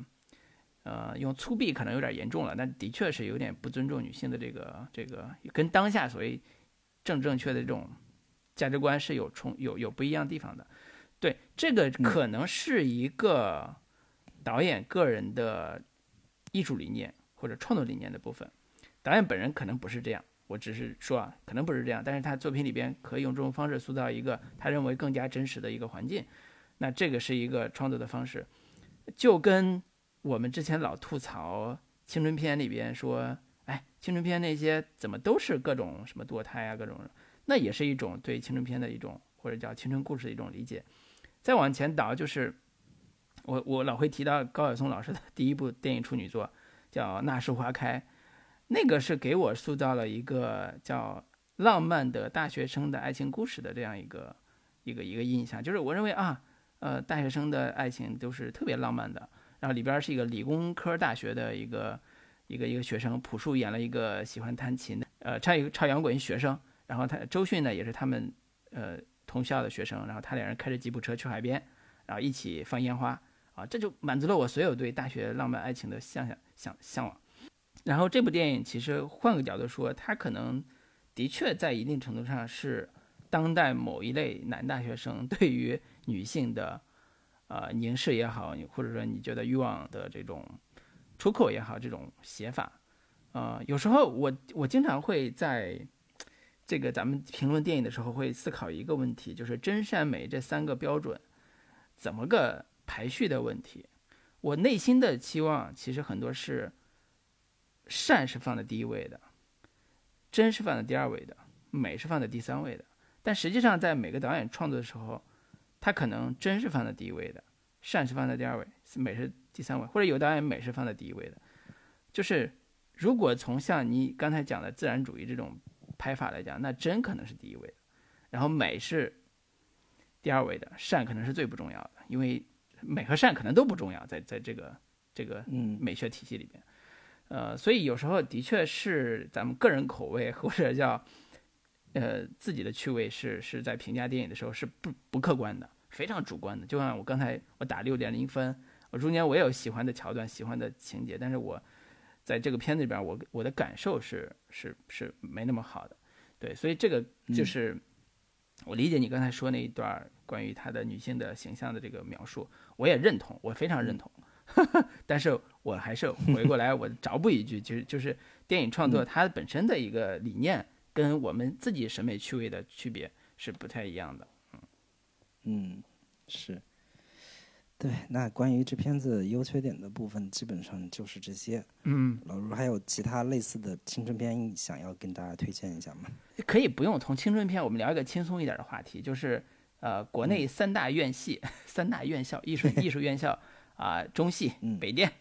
呃，用粗鄙可能有点严重了，但的确是有点不尊重女性的这个这个，跟当下所谓正正确的这种价值观是有冲有有不一样地方的。对，这个可能是一个导演个人的艺术理念或者创作理念的部分。导演本人可能不是这样，我只是说啊，可能不是这样，但是他作品里边可以用这种方式塑造一个他认为更加真实的一个环境。那这个是一个创作的方式，就跟。我们之前老吐槽青春片里边说，哎，青春片那些怎么都是各种什么堕胎啊，各种，那也是一种对青春片的一种或者叫青春故事的一种理解。再往前倒，就是我我老会提到高晓松老师的第一部电影处女作，叫《那时花开》，那个是给我塑造了一个叫浪漫的大学生的爱情故事的这样一个一个一个印象，就是我认为啊，呃，大学生的爱情都是特别浪漫的。然后里边是一个理工科大学的一个一个一个学生，朴树演了一个喜欢弹琴的，呃，唱一个唱摇滚学生。然后他周迅呢也是他们呃同校的学生，然后他两人开着吉普车去海边，然后一起放烟花啊，这就满足了我所有对大学浪漫爱情的向想向向往。然后这部电影其实换个角度说，它可能的确在一定程度上是当代某一类男大学生对于女性的呃凝视也好，或者说你觉得欲望的这种出口也好，这种写法，呃，有时候我我经常会在这个咱们评论电影的时候会思考一个问题，就是真善美这三个标准怎么个排序的问题。我内心的期望其实很多是。善是放在第一位的，真是放在第二位的，美是放在第三位的。但实际上，在每个导演创作的时候，他可能真是放在第一位的，善是放在第二位，美是第三位，或者有导演美是放在第一位的。就是如果从像你刚才讲的自然主义这种拍法来讲，那真可能是第一位的，然后美是第二位的，善可能是最不重要的，因为美和善可能都不重要，在在这个这个美学体系里边。呃，所以有时候的确是咱们个人口味或者叫，呃，自己的趣味是是在评价电影的时候是不不客观的，非常主观的。就像我刚才我打六点零分，我中间我也有喜欢的桥段、喜欢的情节，但是我在这个片子里边，我我的感受是是是没那么好的。对，所以这个就是我理解你刚才说那一段关于她的女性的形象的这个描述，我也认同，我非常认同。但是我还是回过来，我着补一句，就是就是电影创作它本身的一个理念，跟我们自己审美趣味的区别是不太一样的。嗯嗯，是。对，那关于这片子优缺点的部分，基本上就是这些。嗯，老卢还有其他类似的青春片想要跟大家推荐一下吗？可以不用从青春片，我们聊一个轻松一点的话题，就是呃，国内三大院系、三大院校艺术 艺术院校。啊，中戏、北电，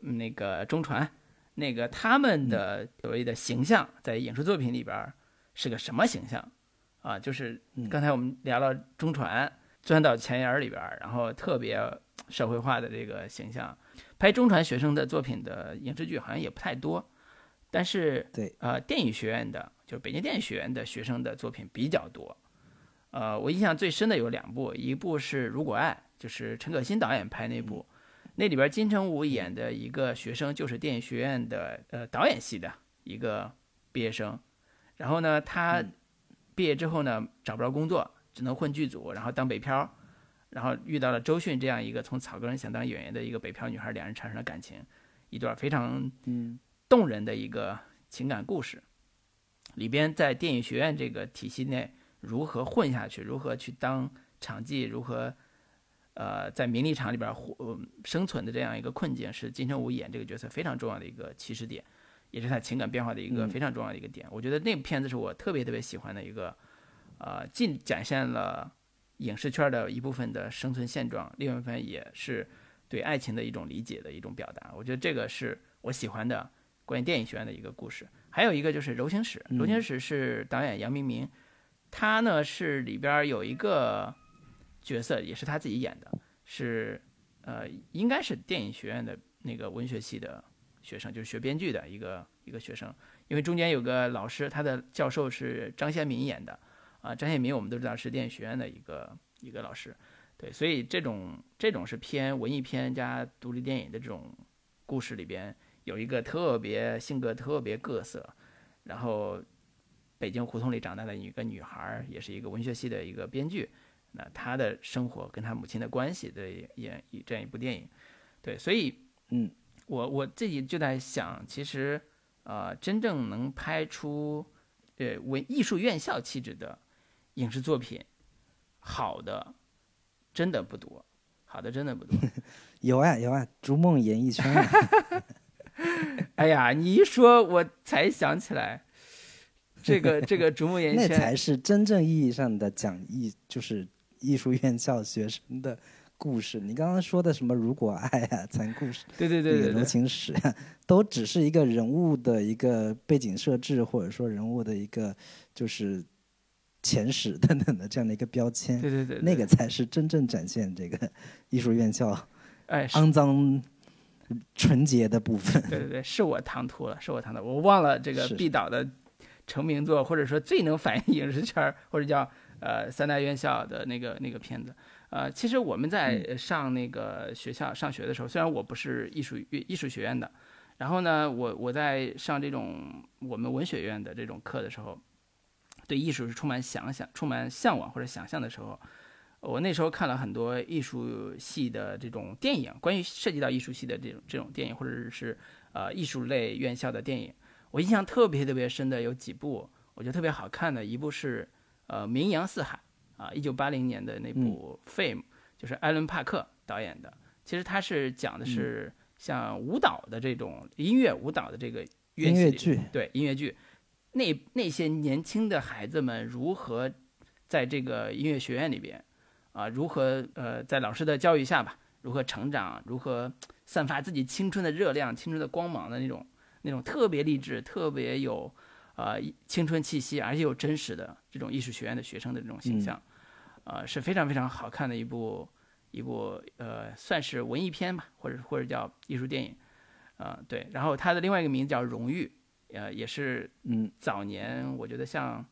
那个中传，那个他们的所谓的形象，在影视作品里边是个什么形象？啊，就是刚才我们聊了中传钻到钱眼里边，然后特别社会化的这个形象，拍中传学生的作品的影视剧好像也不太多，但是对，呃，电影学院的，就是北京电影学院的学生的作品比较多。呃，我印象最深的有两部，一部是《如果爱》。就是陈可辛导演拍那部，那里边金城武演的一个学生，就是电影学院的呃导演系的一个毕业生。然后呢，他毕业之后呢，找不着工作，只能混剧组，然后当北漂。然后遇到了周迅这样一个从草根想当演员的一个北漂女孩，两人产生了感情，一段非常嗯动人的一个情感故事。里边在电影学院这个体系内如何混下去，如何去当场记，如何。呃，在名利场里边活生存的这样一个困境，是金城武演这个角色非常重要的一个起始点，也是他情感变化的一个非常重要的一个点。我觉得那部片子是我特别特别喜欢的一个，呃，既展现了影视圈的一部分的生存现状，另外一部分也是对爱情的一种理解的一种表达。我觉得这个是我喜欢的关于电影学院的一个故事。还有一个就是《柔情史》，《柔情史》是导演杨明明，他呢是里边有一个。角色也是他自己演的，是，呃，应该是电影学院的那个文学系的学生，就是学编剧的一个一个学生。因为中间有个老师，他的教授是张先民演的，啊，张先民我们都知道是电影学院的一个一个老师，对，所以这种这种是偏文艺片加独立电影的这种故事里边，有一个特别性格特别各色，然后北京胡同里长大的一个女孩，也是一个文学系的一个编剧。那她的生活跟她母亲的关系的演一这样一部电影，对，所以嗯，我我自己就在想，其实呃，真正能拍出呃文艺术院校气质的影视作品，好的真的不多，好的真的不多。有啊有啊，逐梦演艺圈。哎呀，你一说，我才想起来，这个这个逐梦演艺圈，那才是真正意义上的讲艺，就是。艺术院校学生的故事。你刚刚说的什么如果爱啊、残酷史、对对对柔情史啊，都只是一个人物的一个背景设置，或者说人物的一个就是前史等等的这样的一个标签。对对对，那个才是真正展现这个 艺术院校哎，肮脏纯洁的部分。对对对，是我唐突了，是我唐突，我忘了这个毕导的成名作，或者说最能反映影视圈儿，或者叫呃三大院校的那个那个片子。呃，其实我们在上那个学校上学的时候，虽然我不是艺术艺术学院的，然后呢，我我在上这种我们文学院的这种课的时候，对艺术是充满想想、充满向往或者想象的时候，我那时候看了很多艺术系的这种电影，关于涉及到艺术系的这种这种电影，或者是呃艺术类院校的电影，我印象特别特别深的有几部，我觉得特别好看的，一部是呃《名扬四海》啊，一九八零年的那部《Fame》，就是艾伦帕克导演的。其实他是讲的是像舞蹈的这种音乐舞蹈的这个乐器音乐剧，对音乐剧，那那些年轻的孩子们如何在这个音乐学院里边啊，如何呃在老师的教育下吧，如何成长，如何散发自己青春的热量、青春的光芒的那种那种特别励志、特别有呃青春气息，而且有真实的这种艺术学院的学生的这种形象，呃是非常非常好看的一部一部呃算是文艺片吧，或者或者叫艺术电影，啊、对，然后它的另外一个名字叫《荣誉》，呃也是嗯。早年我觉得像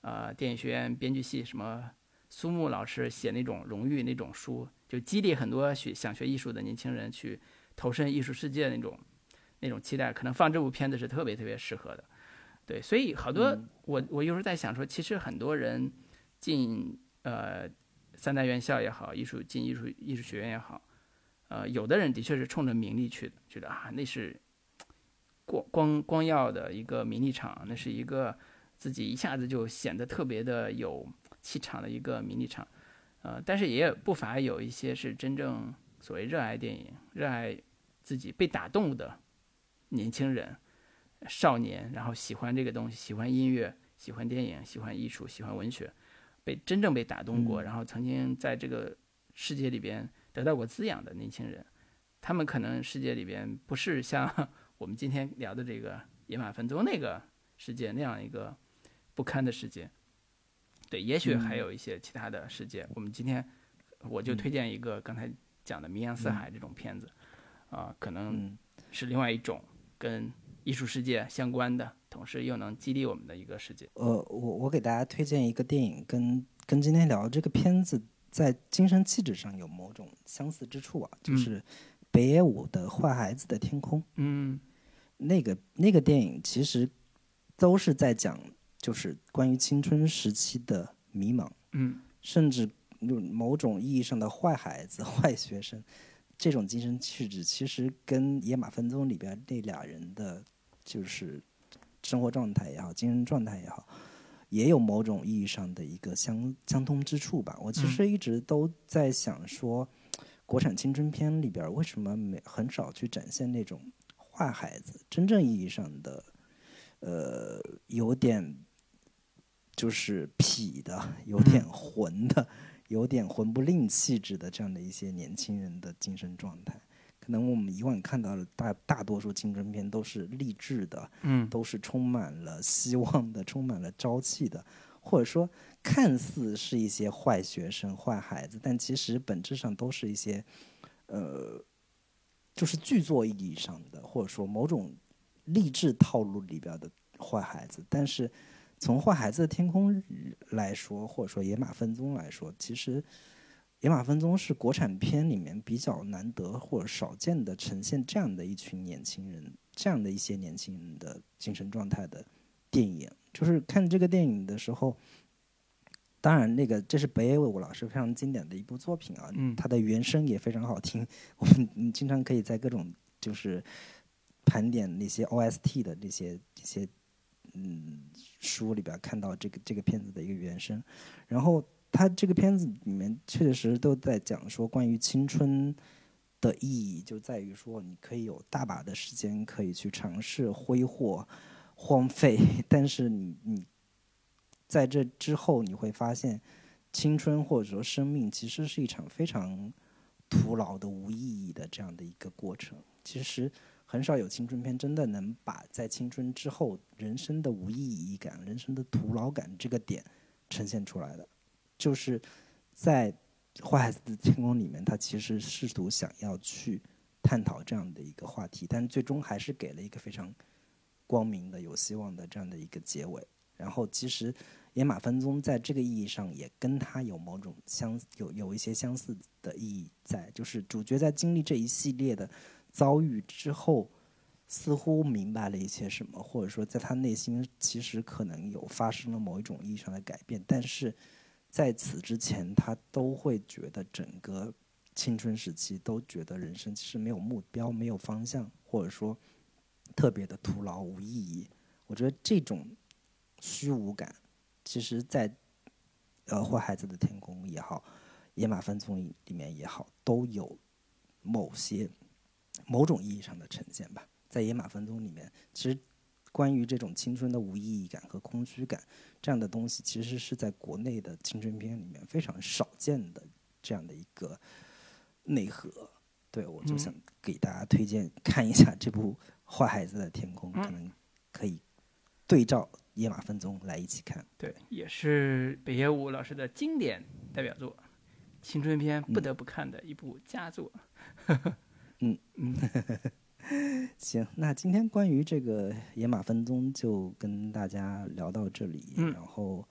呃电影学院编剧系什么苏木老师写那种荣誉那种书，就激励很多学想学艺术的年轻人去投身艺术世界那种那种期待，可能放这部片子是特别特别适合的。对，所以好多、我我有时候在想说，其实很多人进呃三大院校也好，艺术进艺术艺术学院也好，呃，有的人的确是冲着名利去的，觉得啊那是光光光耀的一个名利场，那是一个自己一下子就显得特别的有气场的一个名利场，呃，但是也不乏有一些是真正所谓热爱电影、热爱自己被打动的年轻人、少年，然后喜欢这个东西，喜欢音乐、喜欢电影、喜欢艺术、喜欢文学，被真正被打动过，然后曾经在这个世界里边得到过滋养的年轻人，他们可能世界里边不是像 我们今天聊的这个野马分鬃那个世界那样一个不堪的世界。对，也许还有一些其他的世界。我们今天我就推荐一个刚才讲的《名扬四海》这种片子，啊、可能嗯是另外一种跟艺术世界相关的，同时又能激励我们的一个世界。呃，我我给大家推荐一个电影，跟跟今天聊的这个片子在精神气质上有某种相似之处啊，就嗯是北野武的《坏孩子的天空》。嗯那个那个电影其实都是在讲，就是关于青春时期的迷茫，嗯甚至有某种意义上的坏孩子、坏学生，这种精神气质，其实跟《野马分鬃》里边那俩人的，就是生活状态也好，精神状态也好，也有某种意义上的一个相相通之处吧。我其实一直都在想说，国产青春片里边为什么没很少去展现那种坏孩子，真正意义上的，呃，有点就是痞的，有点混的，有点混不吝气质的这样的一些年轻人的精神状态。可能我们以往看到的大大多数青春片都是励志的，嗯都是充满了希望的，充满了朝气的，或者说看似是一些坏学生、坏孩子，但其实本质上都是一些，呃，就是剧作意义上的，或者说某种励志套路里边的坏孩子。但是从《坏孩子的天空》来说，或者说《野马分鬃》来说，其实《野马分鬃》是国产片里面比较难得或者少见的呈现这样的一群年轻人，这样的一些年轻人的精神状态的电影。就是看这个电影的时候，当然那个这是北野武老师非常经典的一部作品啊，嗯它的原声也非常好听。我们嗯经常可以在各种就是盘点那些 OST 的这些这些嗯书里边看到这个这个片子的一个原声，然后他这个片子里面确确实实都在讲说关于青春的意义，就在于说你可以有大把的时间可以去尝试挥霍、荒废，但是你你在这之后你会发现，青春或者说生命其实是一场非常徒劳的、无意义的这样的一个过程。其实很少有青春片真的能把在青春之后人生的无意义感、人生的徒劳感这个点呈现出来的。就是在《坏孩子的天空》里面，他其实试图想要去探讨这样的一个话题，但最终还是给了一个非常光明的、有希望的这样的一个结尾。然后，其实野马分鬃在这个意义上也跟他有某种相有有一些相似的意义在，就是主角在经历这一系列的遭遇之后，似乎明白了一些什么，或者说在他内心其实可能有发生了某一种意义上的改变，但是在此之前，他都会觉得整个青春时期都觉得人生其实没有目标、没有方向，或者说特别的徒劳无意义。我觉得这种。虚无感，其实，在呃《坏孩子的天空》也好，《野马分鬃》里面也好，都有某些某种意义上的呈现吧。在《野马分鬃》里面，其实关于这种青春的无意义感和空虚感这样的东西，其实是在国内的青春片里面非常少见的这样的一个内核。对我就想给大家推荐看一下这部《坏孩子的天空》，可能可以对照。野马分鬃来一起看，对，也是北野武老师的经典代表作，青春片不得不看的一部佳作。嗯嗯嗯，行，那今天关于这个野马分鬃就跟大家聊到这里，然后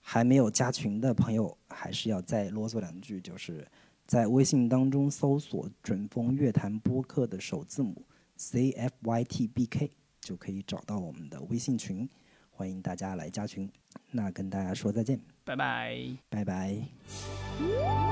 还没有加群的朋友还是要再啰嗦两句，就是在微信当中搜索“准风乐坛播客”的首字母 C F Y T B K，就可以找到我们的微信群。欢迎大家来加群，那跟大家说再见，拜拜，拜拜。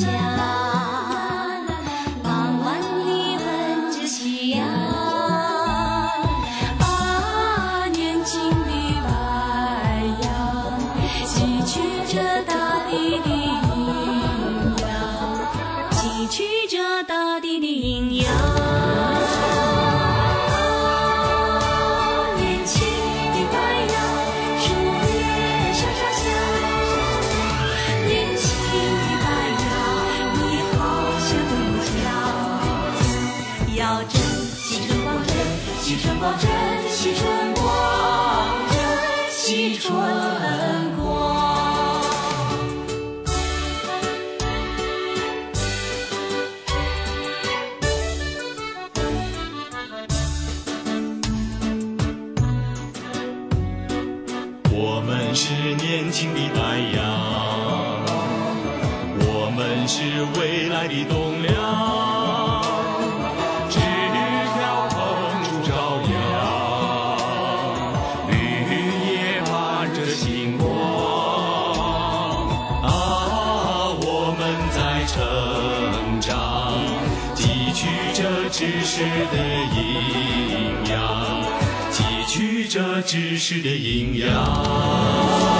想。知识的营养。